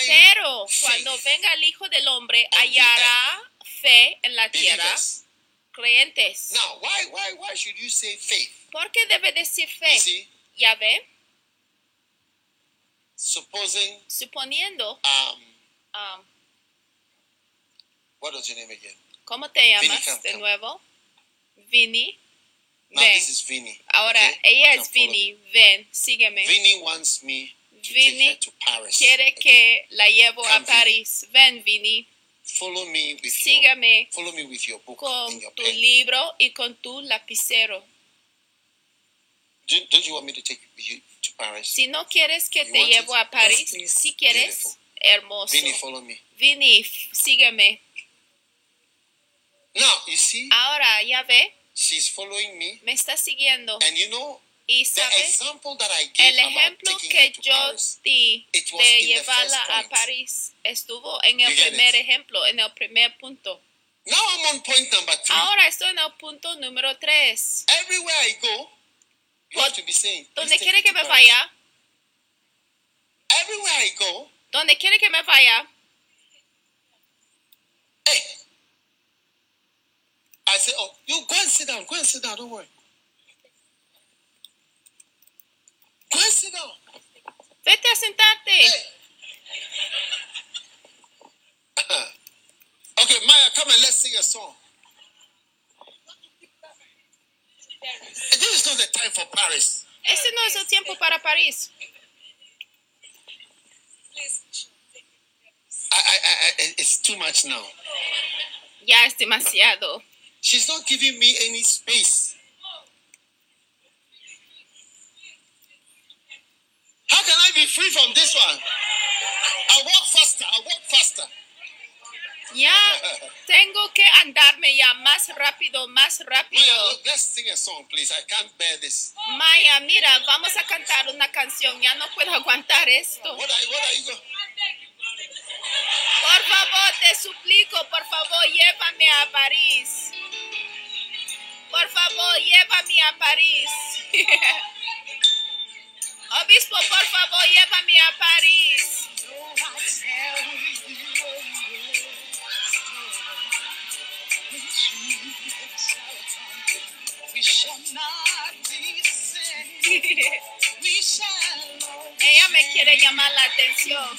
Pero cuando venga el Hijo del Hombre, hallará fe en la tierra, believers? Creyentes. Now, why, why, why should you say faith? ¿Por qué debe decir You fe? see, Ya ve, supposing, suponiendo, um, um, what was your name again? ¿cómo te Vinny, llamas come, de come. nuevo? Vini. Now, Ven. this is Vinny. Ahora, okay? ella Come es me. Ven, sígueme. Vinny wants me to Vinny take her to Paris. Quiere again. que la llevo a Come, Vini. París. Ven, Vini. Follow me with your, Sígame follow me with your book con and your tu pen. libro y con tu lapicero. Do, don't you want me to take you to Paris? Si no quieres que You te llevo it? a París, Yes, si quieres, Beautiful. hermoso. Vinny, follow me. Vini, sígueme. Now, you see, Ahora, ya ve, she's following me. me está siguiendo. And you know, Y sabe, el ejemplo que yo di de llevarla a. París estuvo en el primer ejemplo, en el primer punto. Ahora estoy en el punto número 3. Everywhere I go, you have to be saying, "Please Donde quiere que me Paris." vaya, Everywhere I go, donde quiere que me vaya, hey, I say, oh, you go and sit down, go and sit down, don't worry. Go and sit down. vete a sentarte. Hey. okay, Maya, come and let's sing a song. This is not the time for Paris. Ese no es el tiempo para París. I, I, I, it's too much now. Ya es demasiado. She's not giving me any space. Tengo que andarme ya más rápido, más Maya, rápido. look, let's sing a song, please. I can't bear this. Maya, mira, vamos a cantar una canción. Ya no puedo aguantar esto. What are, what are you going? Por favor, te suplico, por favor, llévame a París. Por favor, llévame a París. Obispo, por favor, llévame a París. Ella me quiere llamar la atención.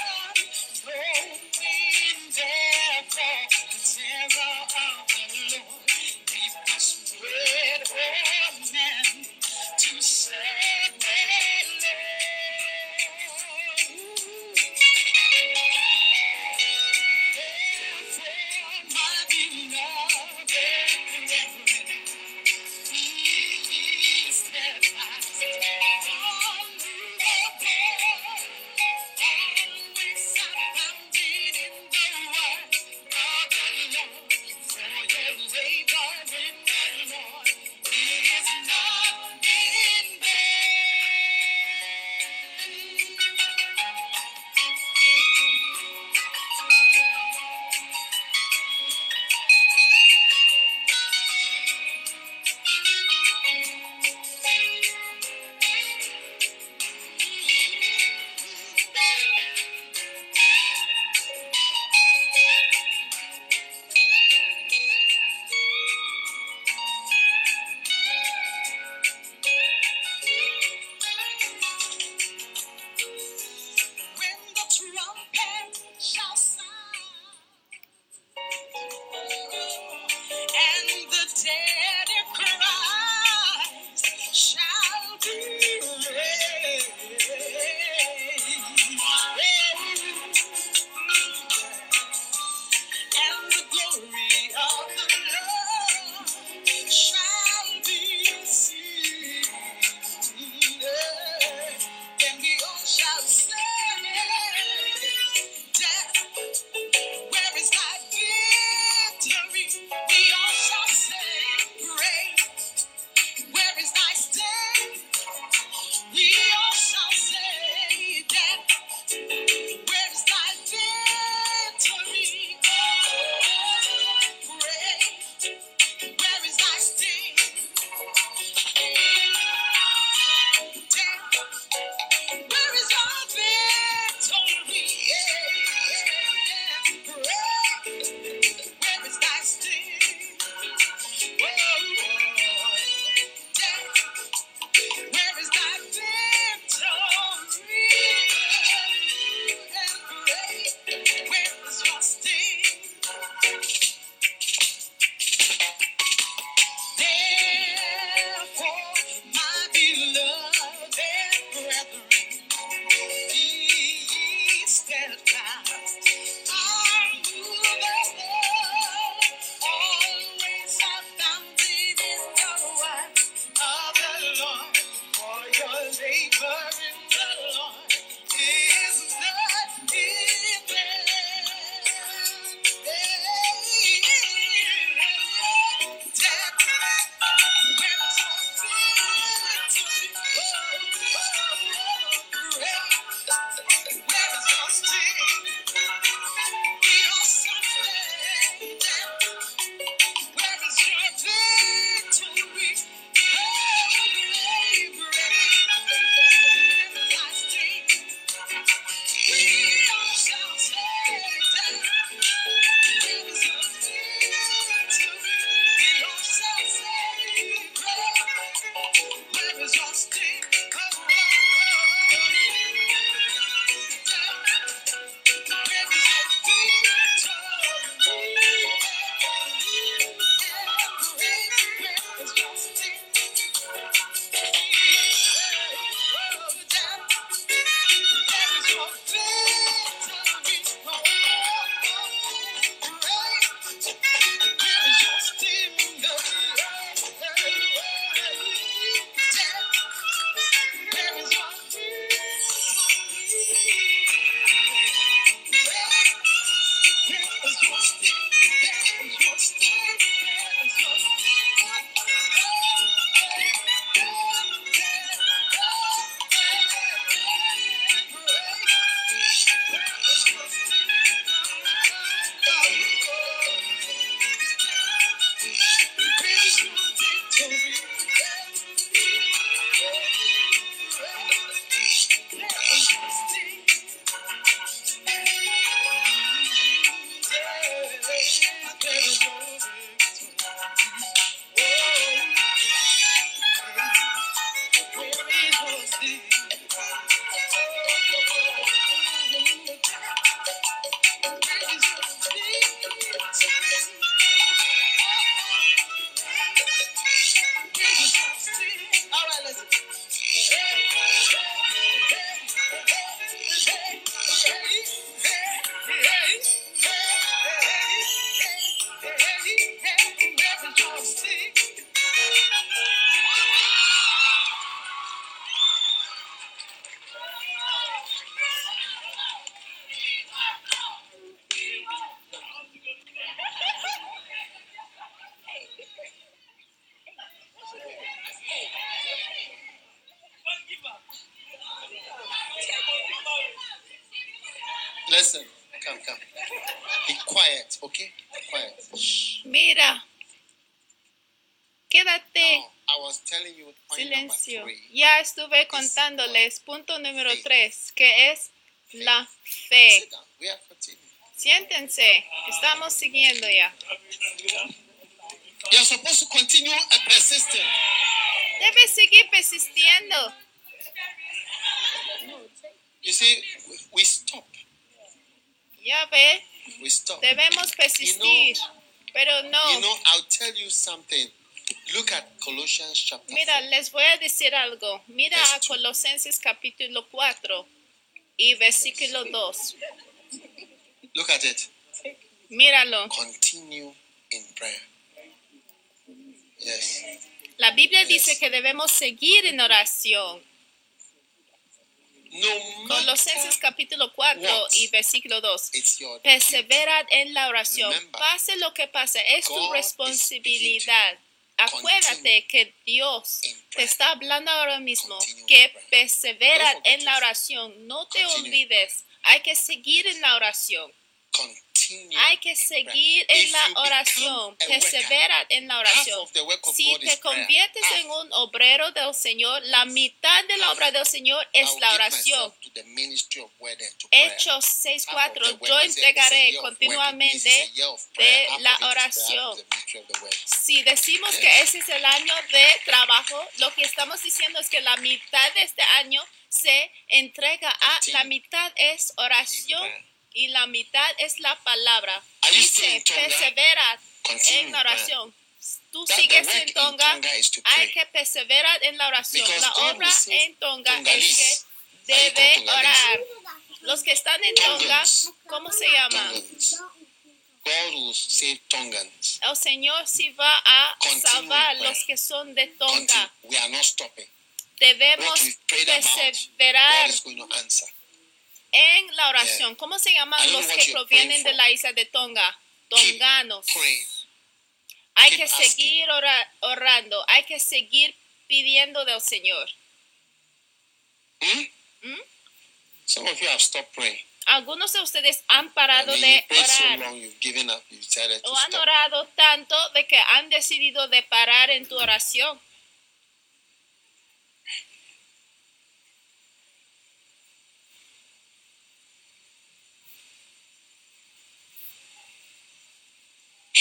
punto número tres, que es la fe. Siéntense, estamos siguiendo ya. You're supposed to continue and persisting. Debes seguir persistiendo. You see, we, we stop. Ya ve, We stop. debemos persistir. Pero You no, know, I'll tell you something. Look at Colossians chapter mira, 4. les voy a decir algo. Mira a. Colosenses capítulo 4 y versículo 2. Look at it. Míralo. Continue in prayer. Yes. La Biblia Yes. dice que debemos seguir en oración. No Colosenses capítulo 4 what. y versículo 2. it's your duty. Perseverad en la oración. Remember, Pase lo que pase, es tu God responsabilidad. Acuérdate que Dios te está hablando ahora mismo que forget en la oración. No te olvides. Hay que seguir en la oración. Hay que seguir en la oración. a worker, Perseverad en la oración. Si te conviertes en un obrero del Señor, la mitad de la obra del Señor es la oración. Hechos Half of 6.4. the work Yo entregaré continuamente de la oración. Si decimos que ese es el año de trabajo, lo que estamos diciendo es que la mitad de este año se entrega a, la mitad es oración. Y la mitad es la palabra. Dice, persevera en la oración. Tú sigues en Tonga, hay que perseverar en la oración. La obra en Tonga es que debe orar. Los que están en Tonga. ¿cómo se llama? El Señor sí va a salvar los que son de. Tonga. We are not stopping. Debemos perseverar en la oración. ¿Cómo se llaman los que provienen de la isla de Tonga? Tonganos. Hay que seguir ora- orando, hay que seguir pidiendo del Señor. Hmm? Hmm? Some of you have stopped praying. Algunos de ustedes han parado de so orar long, you've given up, you decided to o han stop. orado tanto de que han decidido de parar en tu oración.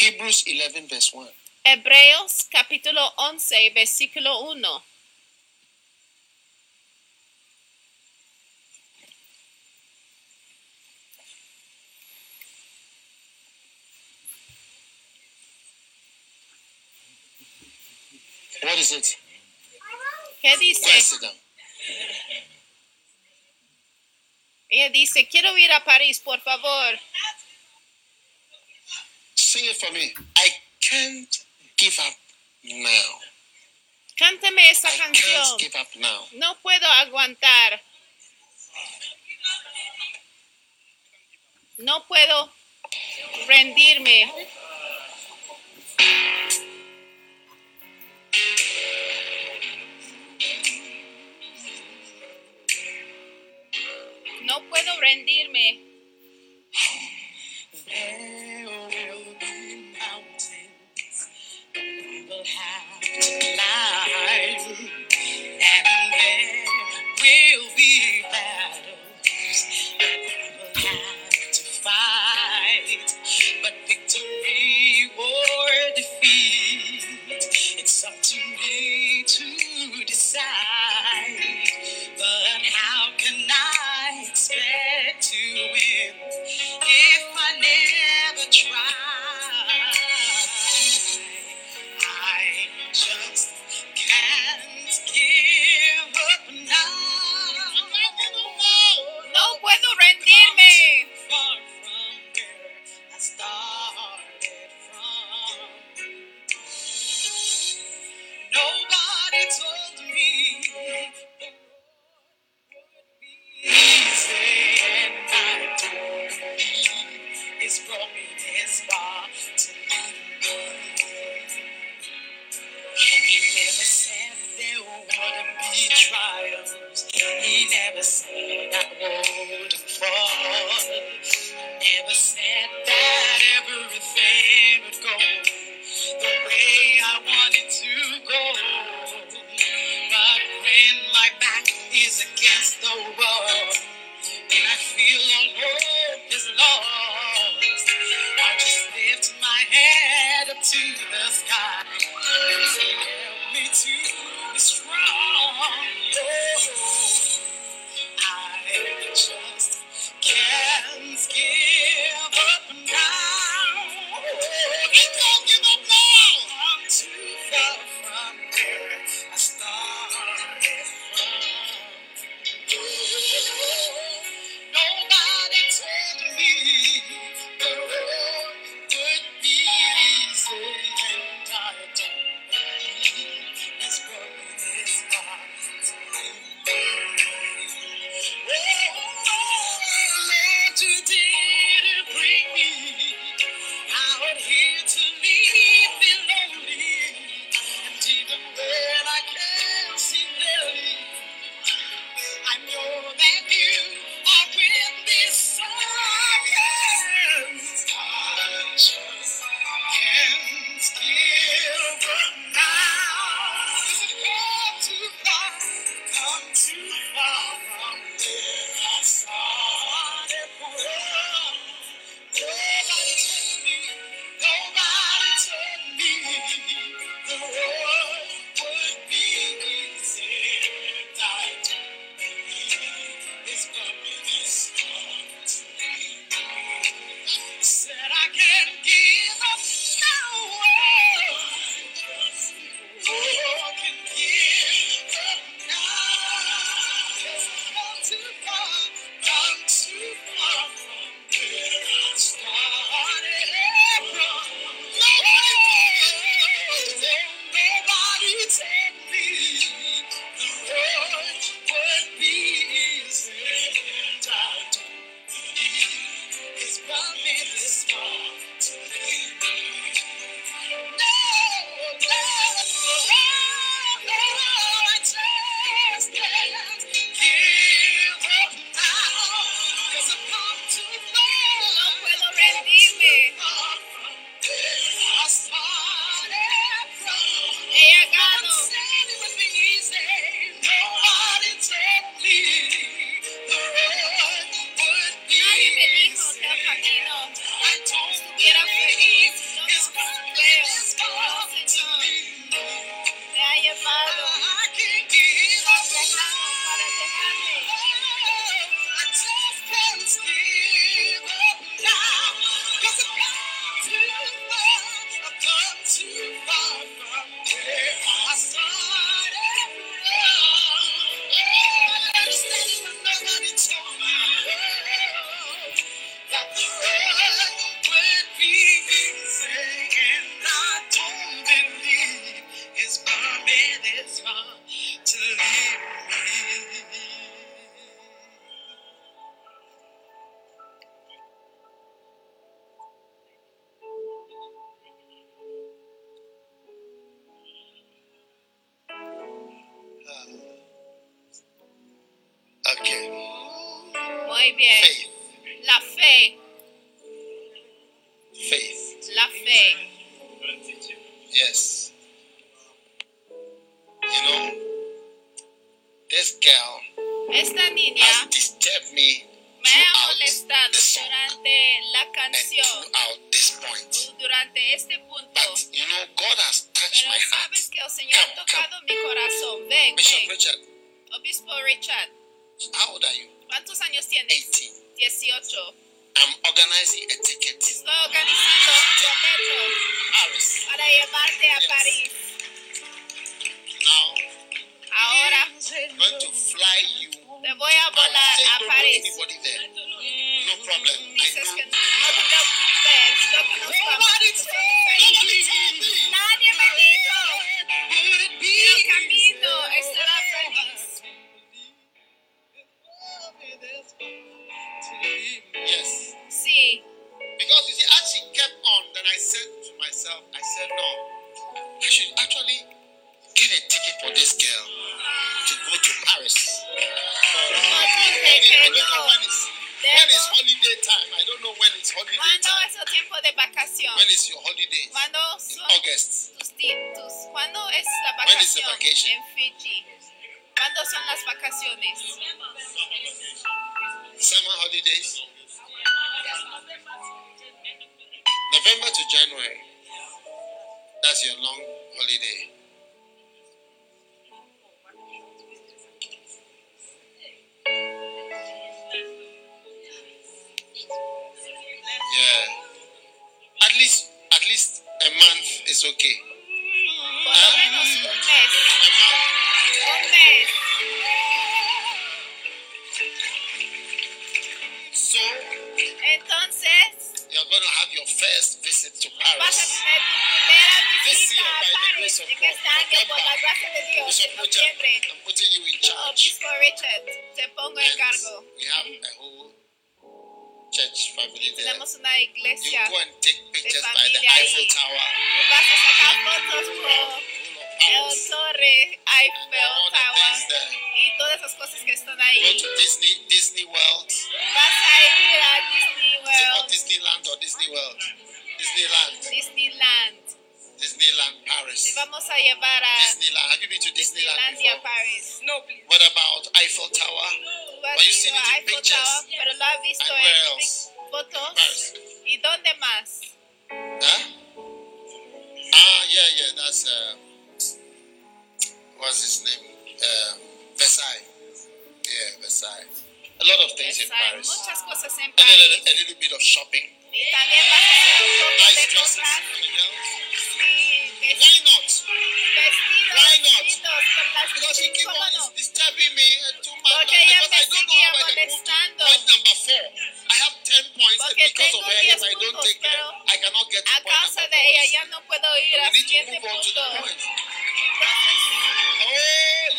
Hebrews 11, verse 1. Hebreos capítulo 11, versículo 1. What is it? ¿Qué dice? Ella dice, quiero ir a París, por favor. Sing it for me. I can't give up now. Cántame esa I can't canción. give up now. No puedo aguantar. No puedo rendirme. God has touched Pero my heart. que el Señor come, ha come. mi corazón. Ven, Bishop ven. Richard. Obispo Richard. How old are you? ¿Cuántos años tienes? 18. 18. I'm organizing a ticket. Estoy organizando un boleto. Paris. Para llevarte a yes. París. Now. Ahora. I'm going to fly you. Te voy a volar a París. There problem. Jesus I can Nadie me dijo. El camino. Yes. See, Because you see, as she kept on, then I said to myself, I said, no, I should actually get a ticket for this girl to go to Paris. When is holiday time? I don't know when it's holiday time. es tiempo de your holiday? ¿Cuándo In August. tus, tus- ¿Cuándo es la When is the vacation? In Fiji? ¿Cuándo son las vacaciones? Summer holidays. November to January. That's your long holiday. Yeah. At least at least a month is okay. Por lo menos un mes. A month. Un mes. So Entonces, you're gonna have your first visit to vas a Paris. tener tu primera This visita year, a by the París of en este año por la gracia de Dios Bishop en Richard. I'm putting you in charge. Obispo Richard, te pongo en cargo. we have a whole church family there. Tenemos una You go and take pictures by the. Eiffel Tower, Vas a sacar fotos por whole of el Paris, Torre and Eiffel all the Tower things there. y todas esas cosas que están Go to Disney, Disney World. Is Vas a ir a Disney it not World, Disneyland or Disney World? Disneyland, Disneyland. Disneyland Paris. vamos a llevar a Disneyland. Have you been to Disneyland Disneylandia, before? Paris. No, please. What about Eiffel Tower? Has But you ido it a in Eiffel pictures. Tower, pero lo has visto And where en else? pic- fotos. Paris. ¿Y dónde más? Huh? Ah, yeah, yeah. That's uh, what's his name? Uh, Versailles. Yeah, Versailles. A lot of things in Hay Paris. muchas cosas en And then a, París. a little bit of shopping. Y también vas a hacer un poco Nice de dresses the girls. Sí, Why not? Points, and Porque because of tengo her, 10 if I don't puntos, pero I cannot get to A causa de ella ya no puedo ir al need to siguiente move on to the punto. Entonces, Oh,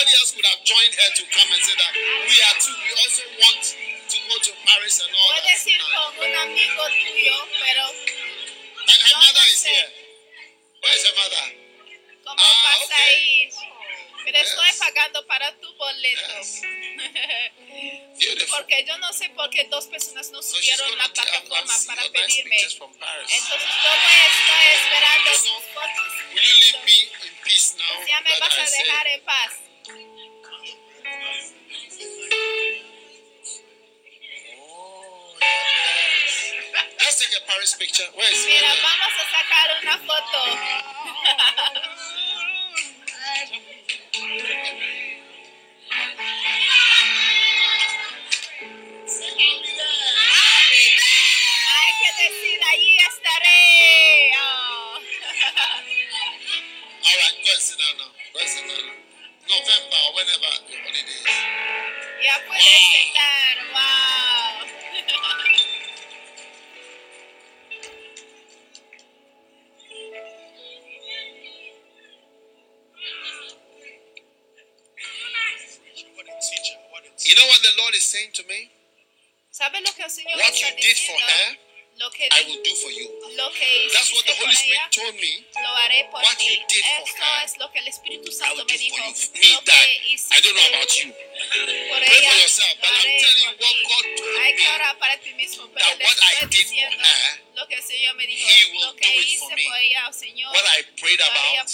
somebody else could have joined her to come and say that we are too. We also want to go to Paris and all that. Puedes ir And con un amigo tuyo, pero her mother is here. Where is her mother? ¿cómo Ah, vas a okay. ir? Pero estoy pagando para tu boleto. Yes. Porque yo no sé por qué dos personas no subieron la plataforma para nice pedirme. Entonces yo voy a estar esperando So, sus fotos. Will you leave me in peace now? Ya me vas I a dejar en paz. Let's take a Paris picture. Where is Mira, it? vamos a sacar una foto. Hay que decir, allí estaré. Oh. All right, go and sit down now. Go and sit down now. November or whenever your holiday is. Ya puedes sentar. Wow. The Lord is saying to me? ¿Sabes lo que el Señor What you did for her, I will do for you. That's what the Holy Spirit told me. lo haré por What you did for her, es lo que el Espíritu I Santo will me do for dijo. you. Me que I don't know about you. Pray for yourself, but I'm telling you what. God told me. orar para ti mismo, that what I did for her, lo que el Señor me dijo. He will do it for me. oh, What I prayed about,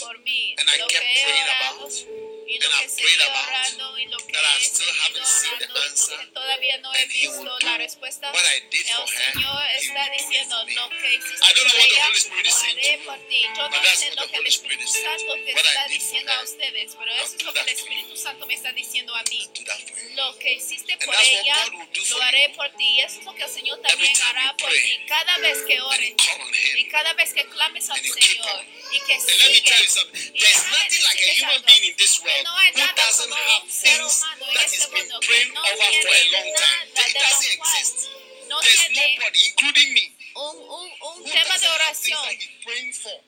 and I kept praying about, y lo and que about, orando, y lo que he still seguido haven't seen the orando, todavía no he visto la respuesta. what I did El Señor está diciendo lo que hiciste I don't know por ella, lo haré por ti. Yo but no sé lo the que el Holy Spirit Espíritu. Santo te está diciendo a ustedes, pero eso es lo que el. Espíritu Santo me está diciendo a mí. Lo que hiciste por ella, lo haré por ti. Y eso es lo que el Señor también hará por ti. Cada vez que ores y cada vez que clames al Señor And let me tell you sigues. something. Y There's déjame nothing like a decirles human algo, being in this que world no hay who nada doesn't como have un ser things humano en that este has been mundo que praying no over for a tiene long time. nada It de doesn't lo cual exist. no There's tiene nobody, including me, un, un, un who tema de doesn't have things oración that he's praying for.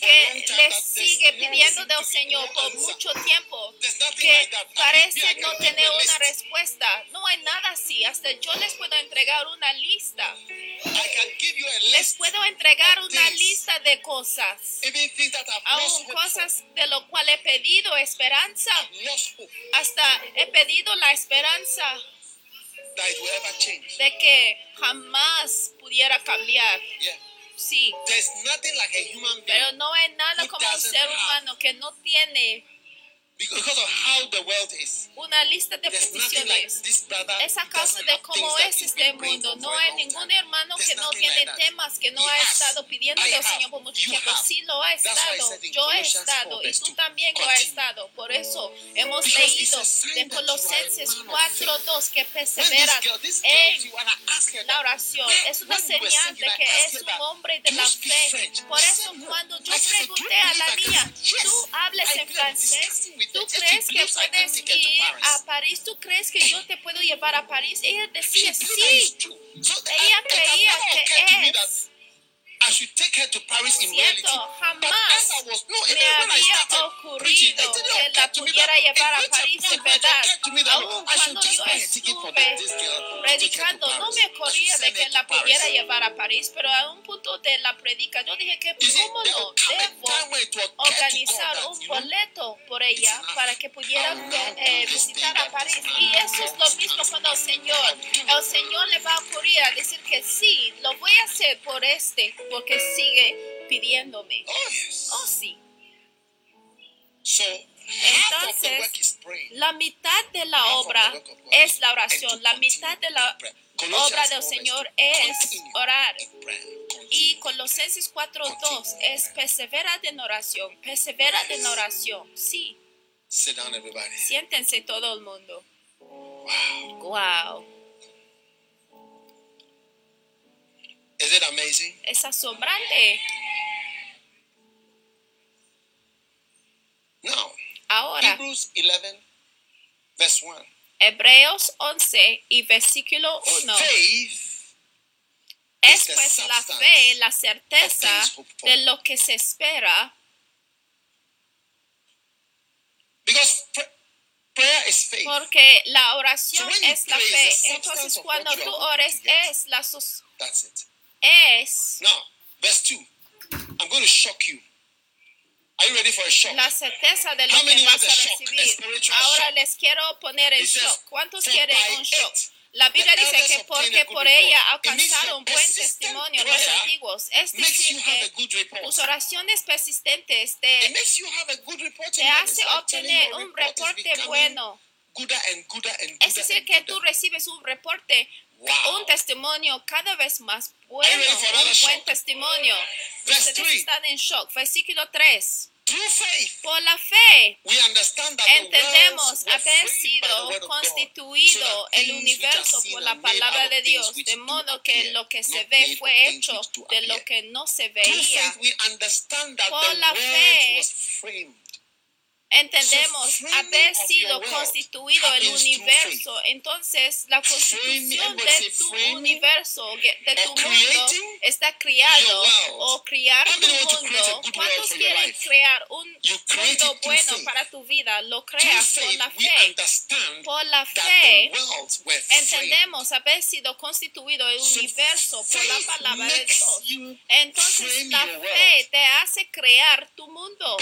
Que le sigue pidiendo del Señor por mucho tiempo que parece no tener una respuesta. No hay nada así. Hasta yo les puedo entregar una lista. I can give you a Les puedo entregar una lista de cosas. Aún cosas de lo cual he pedido esperanza. Hasta he pedido la esperanza de que jamás pudiera cambiar. Sí, There's nothing like a human being pero no hay nada como un ser humano que no tiene because of how the world is. una lista de like peticiones. brother. Es a who causa de cómo es este mundo. No a hay ningún hermano que no tiene like temas que no ha estado pidiendo al. Señor por mucho tiempo. Sí lo ha estado. Yo he estado 4 y tú 2, también lo has estado. Por eso hemos Because leído a de a Colosenses man of 4.2 que When persevera this girl, this girl, en la oración. when- Es una señal de que es un hombre de "Do la fe. French?" Por eso cuando yo I said, "Do you pregunté a la niña, say, "Yes, ¿tú hables I en francés? ¿Tú crees que puedes ir a París? ¿Tú crees que yo te puedo llevar a París? Ella decía, sí. Ella creía que es I should take her to Paris in reality. But as I was, no, even when I started preaching, it didn't occur to me that it reached a point where it occurred to me that Aún I should just buy a ticket for this girl predicando, no me ocurría de que la pudiera llevar a París, pero a un punto de la predica yo dije que cómo no debo organizar un boleto por ella para que pudiera eh, visitar a París. Y eso es lo mismo cuando el Señor, el Señor le va a ocurrir a decir que sí, lo voy a hacer por este, porque sigue pidiéndome. Oh, yes. Oh, sí. So, Entonces. La mitad de la obra es la oración. La mitad de la obra del 4 Señor es 2, continue orar. Y. Colosenses 4.2 es persevera en oración. Persevera en oración. Sí, Sit down, everybody. siéntense todo el mundo. Wow. Is it amazing? es asombrante. Now, Ahora, Hebrews 11, verse 1. Hebreos 11 y versículo 1. Faith Es pues la fe, la certeza de lo que se espera. Because pr- prayer is faith. Porque la oración So es la fe. Entonces cuando tú ores es la sos- That's it. Es Now, verse 2. I'm going to shock you. Are you ready for a shock? la certeza de lo How que many vas want a a shock? A recibir. spiritual Ahora shock? les quiero poner el It says, shock. ¿Cuántos "For quieren by un shock? it, La Biblia the dice elders que porque good por report." ella It means alcanzaron buen persistent testimonio los prayer antiguos. Es makes decir, you have a que good report. tus oraciones persistentes It te, makes you have a good report. te in heaven. hace So I'm telling you, obtener your un report is reporte becoming bueno. Gooder and gooder and Es decir, and que tú gooder. recibes un reporte, Wow. un testimonio cada vez más bueno, un buen testimonio. Verse Ustedes three. están en shock. Versículo 3. Through faith, Por la fe we understand that entendemos haber sido constituido el universo por la palabra de Dios, de do modo que lo que se ve fue hecho de lo que no se veía. Por la fe, was framed. Entendemos haber sido constituido el universo. Entonces, la constitución de tu universo, de tu mundo, está world. o criar How tu mundo. ¿Cuántos quieren crear un mundo bueno para tu vida? Lo creas por la fe. Por la fe entendemos haber sido constituido el So universo por la palabra de Dios. Entonces la fe te hace crear tu mundo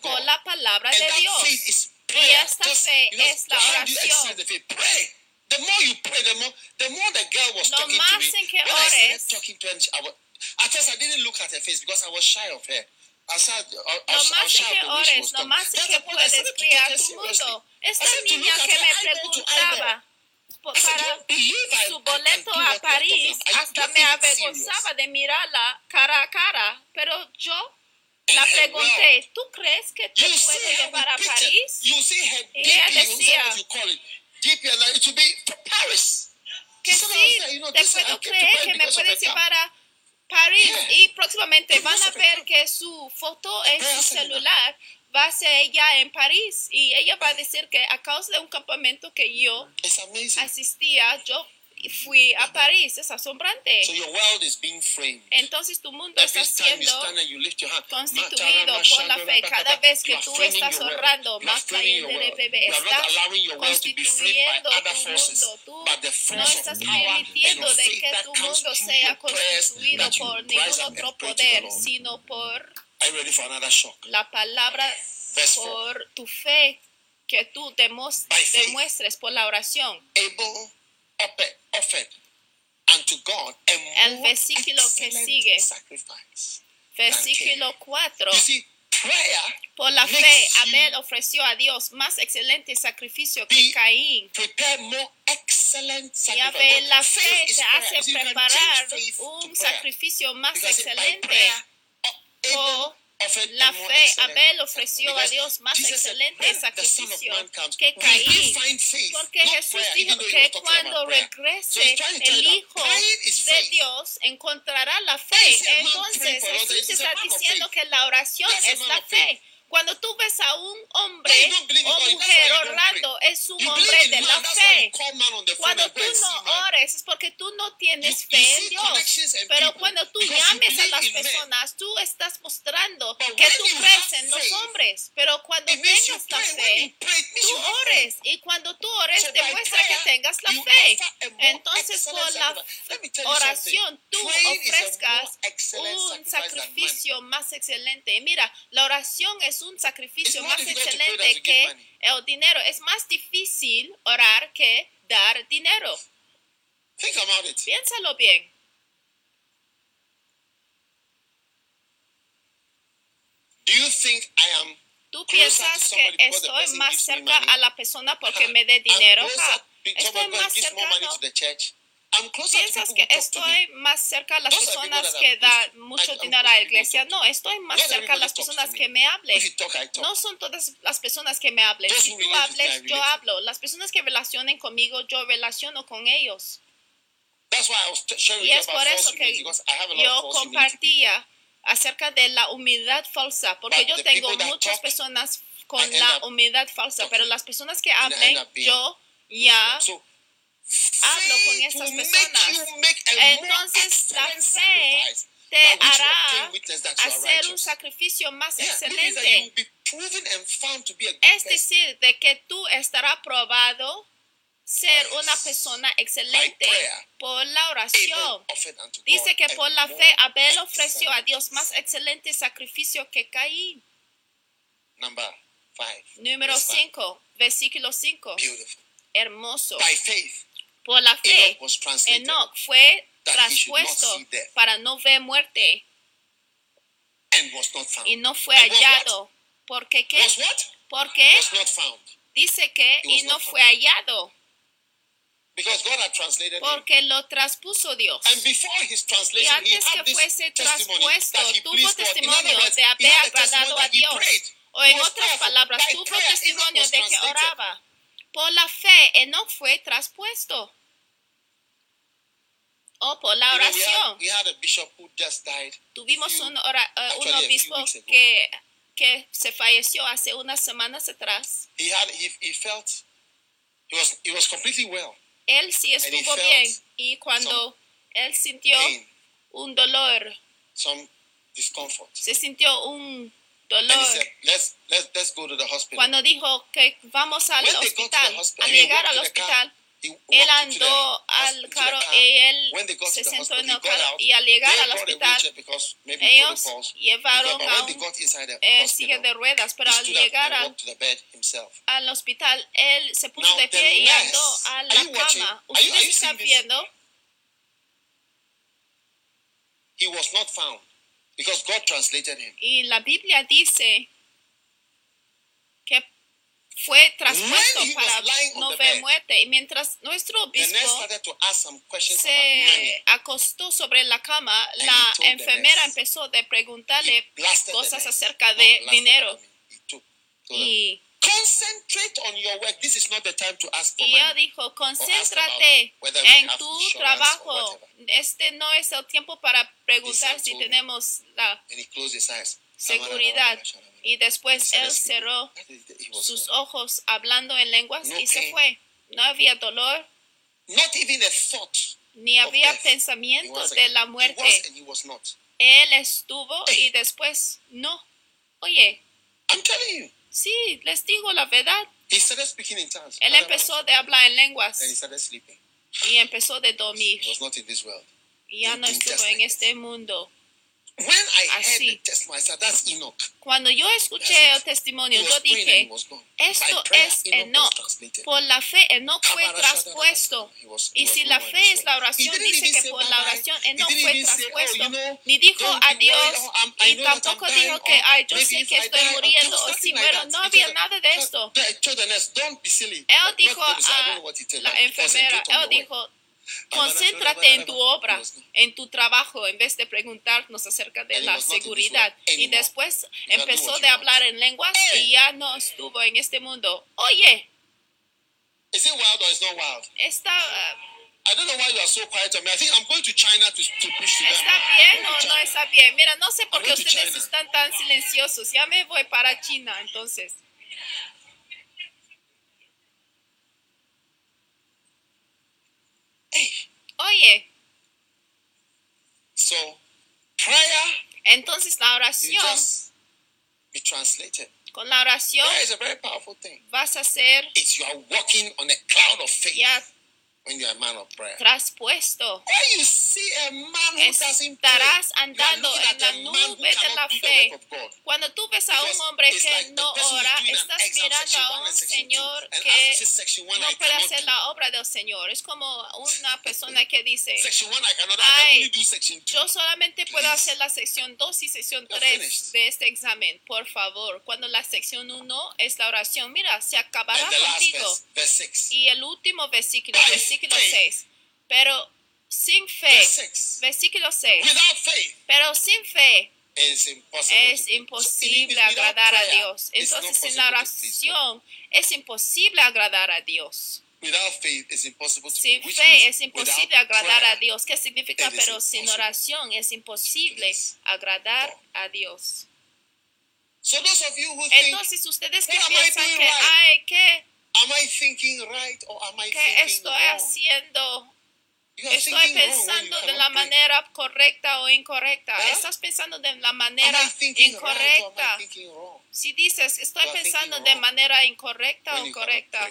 por la palabra And de that Dios. faith is Y prayer. esta Just, fe you know, es la how do you oración. exercise the faith? Pray. The more you pray, the more the more the girl was Lo talking to más me. en que when I started ores, talking to her, I was, at first I didn't look at her face because I was shy of her. I said, I, I, Lo was- I was más shy en of que the way she ores, was lo talking. más en That's que the point I puedes started to take crear her tu seriously. mundo. I Esta said to niña look at que her me eyeball to preguntaba po- I said, para "You believe I- su I can boleto do a what you're París, talking about? hasta You me think it's serious?" avergonzaba de mirarla cara a cara, pero yo In la her pregunté, ¿tú crees que te her llevar a. París? Y ella decía-. Que sí, te puedo creer que me car. llevar a París y próximamente van a ver que su foto en su celular va a ser ella en París y ella va a decir que a causa de un campamento que yo asistía, yo fui a París, es asombrante. So your world is being framed. Entonces tu mundo está Every siendo constituido por la fe. Cada vez que tú estás orando, más bebé, estás constituyendo tu mundo. Tú but the no estás permitiendo de que tu mundo sea constituido por ningún otro poder, sino por la palabra, Verse 4. por tu fe que tú demuestres por la oración. Abel El versículo que sigue. sacrifice. Versículo 4. You see, prayer Por la fe, Abel ofreció a Dios más excelente sacrificio que Caín. prepare more excellent Ya sacrifice. ve, But la fe te hace preparar un sacrificio más excelente. Abel la fe, Abel ofreció a Dios más excelente sacrificio que Caín. Porque Jesús dijo que cuando regrese el Hijo de. Dios encontrará la fe. Entonces Jesús está diciendo que la oración es la fe. Cuando tú ves a un hombre o mujer orando, es un hombre de la fe. Cuando tú no ores es porque tú no tienes fe en Dios. Pero cuando tú llames a las personas, tú estás mostrando que tú crees en los hombres. Pero cuando tengas la fe, tú ores. Y cuando tú ores, demuestra que tengas la fe. Entonces, por la oración, tú ofrezcas un sacrificio más excelente. Y Mira, la oración es un sacrificio más excelente que el dinero. Es más difícil orar que dar dinero. Think about it. Piénsalo bien. Do you think I am Tú piensas que estoy más cerca a la persona porque me dé dinero. Estoy más cercano. Piensas que estoy más cerca a las personas que dan close. mucho dinero a la iglesia. No, estoy más cerca a las personas que me hablen. Talk. No son todas las personas que me hablen. Si tú hables, yo hablo. Las personas que relacionen conmigo, yo relaciono con ellos. That's why I was t- sharing Y es por eso que because I have a lot yo compartía acerca de la humildad falsa, porque But yo the tengo muchas personas con la humildad falsa, pero las personas que hablen, yo ya hablo con make personas. Entonces la fe te hará hacer un sacrificio más excelente. Es decir, de que tú estarás probado ser una persona excelente por la oración. Dice que por la fe Abel ofreció a Dios más excelente sacrificio que Caín. Número Verse five. 5, versículo 5. Beautiful. Hermoso. By faith, Por la fe, Enoch Enoch fue traspuesto para no ver muerte and was not found. y no fue hallado. ¿Por qué qué? Was what? ¿Por qué? Was not found. Dice que y no fue hallado Because God had translated him. porque lo traspuso Dios. And before his Y antes que fuese traspuesto, tuvo testimonio de haber agradado a Dios. O en otras palabras, tuvo testimonio de que oraba. Por la fe, Enoch fue traspuesto. O por la You know, we, oración. had, we had a bishop who just died. Tuvimos few- un, ora- eh, un obispo que, que se falleció hace unas semanas atrás. He had he, he felt he was he was completely well. Él sí estuvo bien y cuando él sintió Pain, un dolor, some discomfort. se sintió un And he dolor. said, Let's let's let's go to the hospital. Cuando dijo que vamos al When hospital, hospital, al llegar al hospital, él andó al carro car. y él se sentó en el carro y al llegar al hospital ellos llevaron a un eh, silla de ruedas, pero al llegar al, hospital él se puso de pie y andó a la cama. Ustedes están viendo, He was not found because God translated him. y la Biblia dice fue traspuesto para no ver muerte. Y mientras nuestro obispo se acostó sobre la cama, la enfermera empezó He preguntarle cosas acerca de dinero. Y, Concentrate on your work. This is not the time to ask for money. dijo, concéntrate en tu trabajo. Este no es el tiempo para preguntar si tenemos la seguridad. Y después él cerró sus ojos hablando en lenguas y se fue. No había dolor, ni había pensamiento de la muerte. Él estuvo y después no. Oye, sí, les digo la verdad. Él empezó de hablar en lenguas. Y empezó de dormir. Ya no estuvo en este mundo. Así. Cuando yo escuché That's el testimonio, yo dije, esto es Enoch. Por la fe, Enoch fue traspuesto. Y si la fe es la oración, dice que por la oración Enoch fue oh, traspuesto. Ni dijo adiós. oh, Y tampoco dijo que, ay, yo sé que estoy muriendo. O si muero, no había nada de esto. Él dijo a la enfermera, él dijo. Concéntrate en tu obra, en tu trabajo, en vez de preguntarnos acerca de la seguridad. Y después empezó de hablar en lenguas y ya no estuvo en este mundo. Oye, Is it wild or is not wild? ¿está, I don't know why you are so quiet on me. I think I'm going to China to, to preach to them. ¿está I'm bien o no está bien? Mira, no sé por qué ustedes están tan silenciosos. Ya me voy para China, entonces. Hey, Oye, so prayer entonces la is oración, just be translated. con la oración Prayer is a very powerful thing. vas a ser It's you are walking on a cloud of faith traspuesto. Estarás andando en la nube de la fe. Cuando tú ves a un hombre que no ora, estás mirando a un Señor que no puede hacer la obra del Señor. Es como una persona que dice, Ay, yo solamente puedo hacer la sección 2 y sección You're 3 finished. de este examen. Por favor, cuando la sección 1 es la oración, mira, se acabará contigo. Y el último versículo, By versículo faith. 6. Pero sin fe, versículo 6. Without faith, Pero sin fe es do. So, imposible agradar a Dios. Entonces en la oración es imposible agradar a Dios. Sin fe es imposible agradar a Dios. ¿Qué significa? Pero sin oración es imposible agradar a Dios. Entonces ustedes que piensan que, right? ay, ¿qué, am I thinking right or am I qué thinking estoy wrong? haciendo? Estoy pensando de la manera correcta o incorrecta. Estás pensando de la manera right incorrecta. wrong? Si dices, estoy You pensando de manera incorrecta o correcta.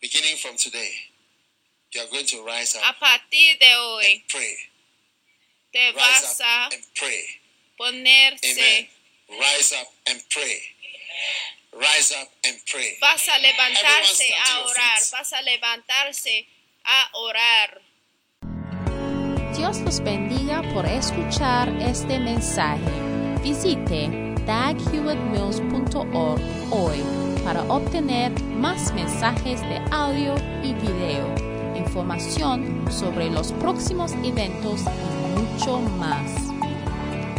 Beginning from today, you are going to rise up A partir de hoy and pray. te vas a ponerse, Amen. Rise up and pray. Rise up and pray. vas a levantarse Everyone stand to a orar, vas a levantarse a orar. Dios los bendiga por escuchar este mensaje. Visite daghewittmills.org hoy para obtener más mensajes de audio y video, información sobre los próximos eventos y mucho más.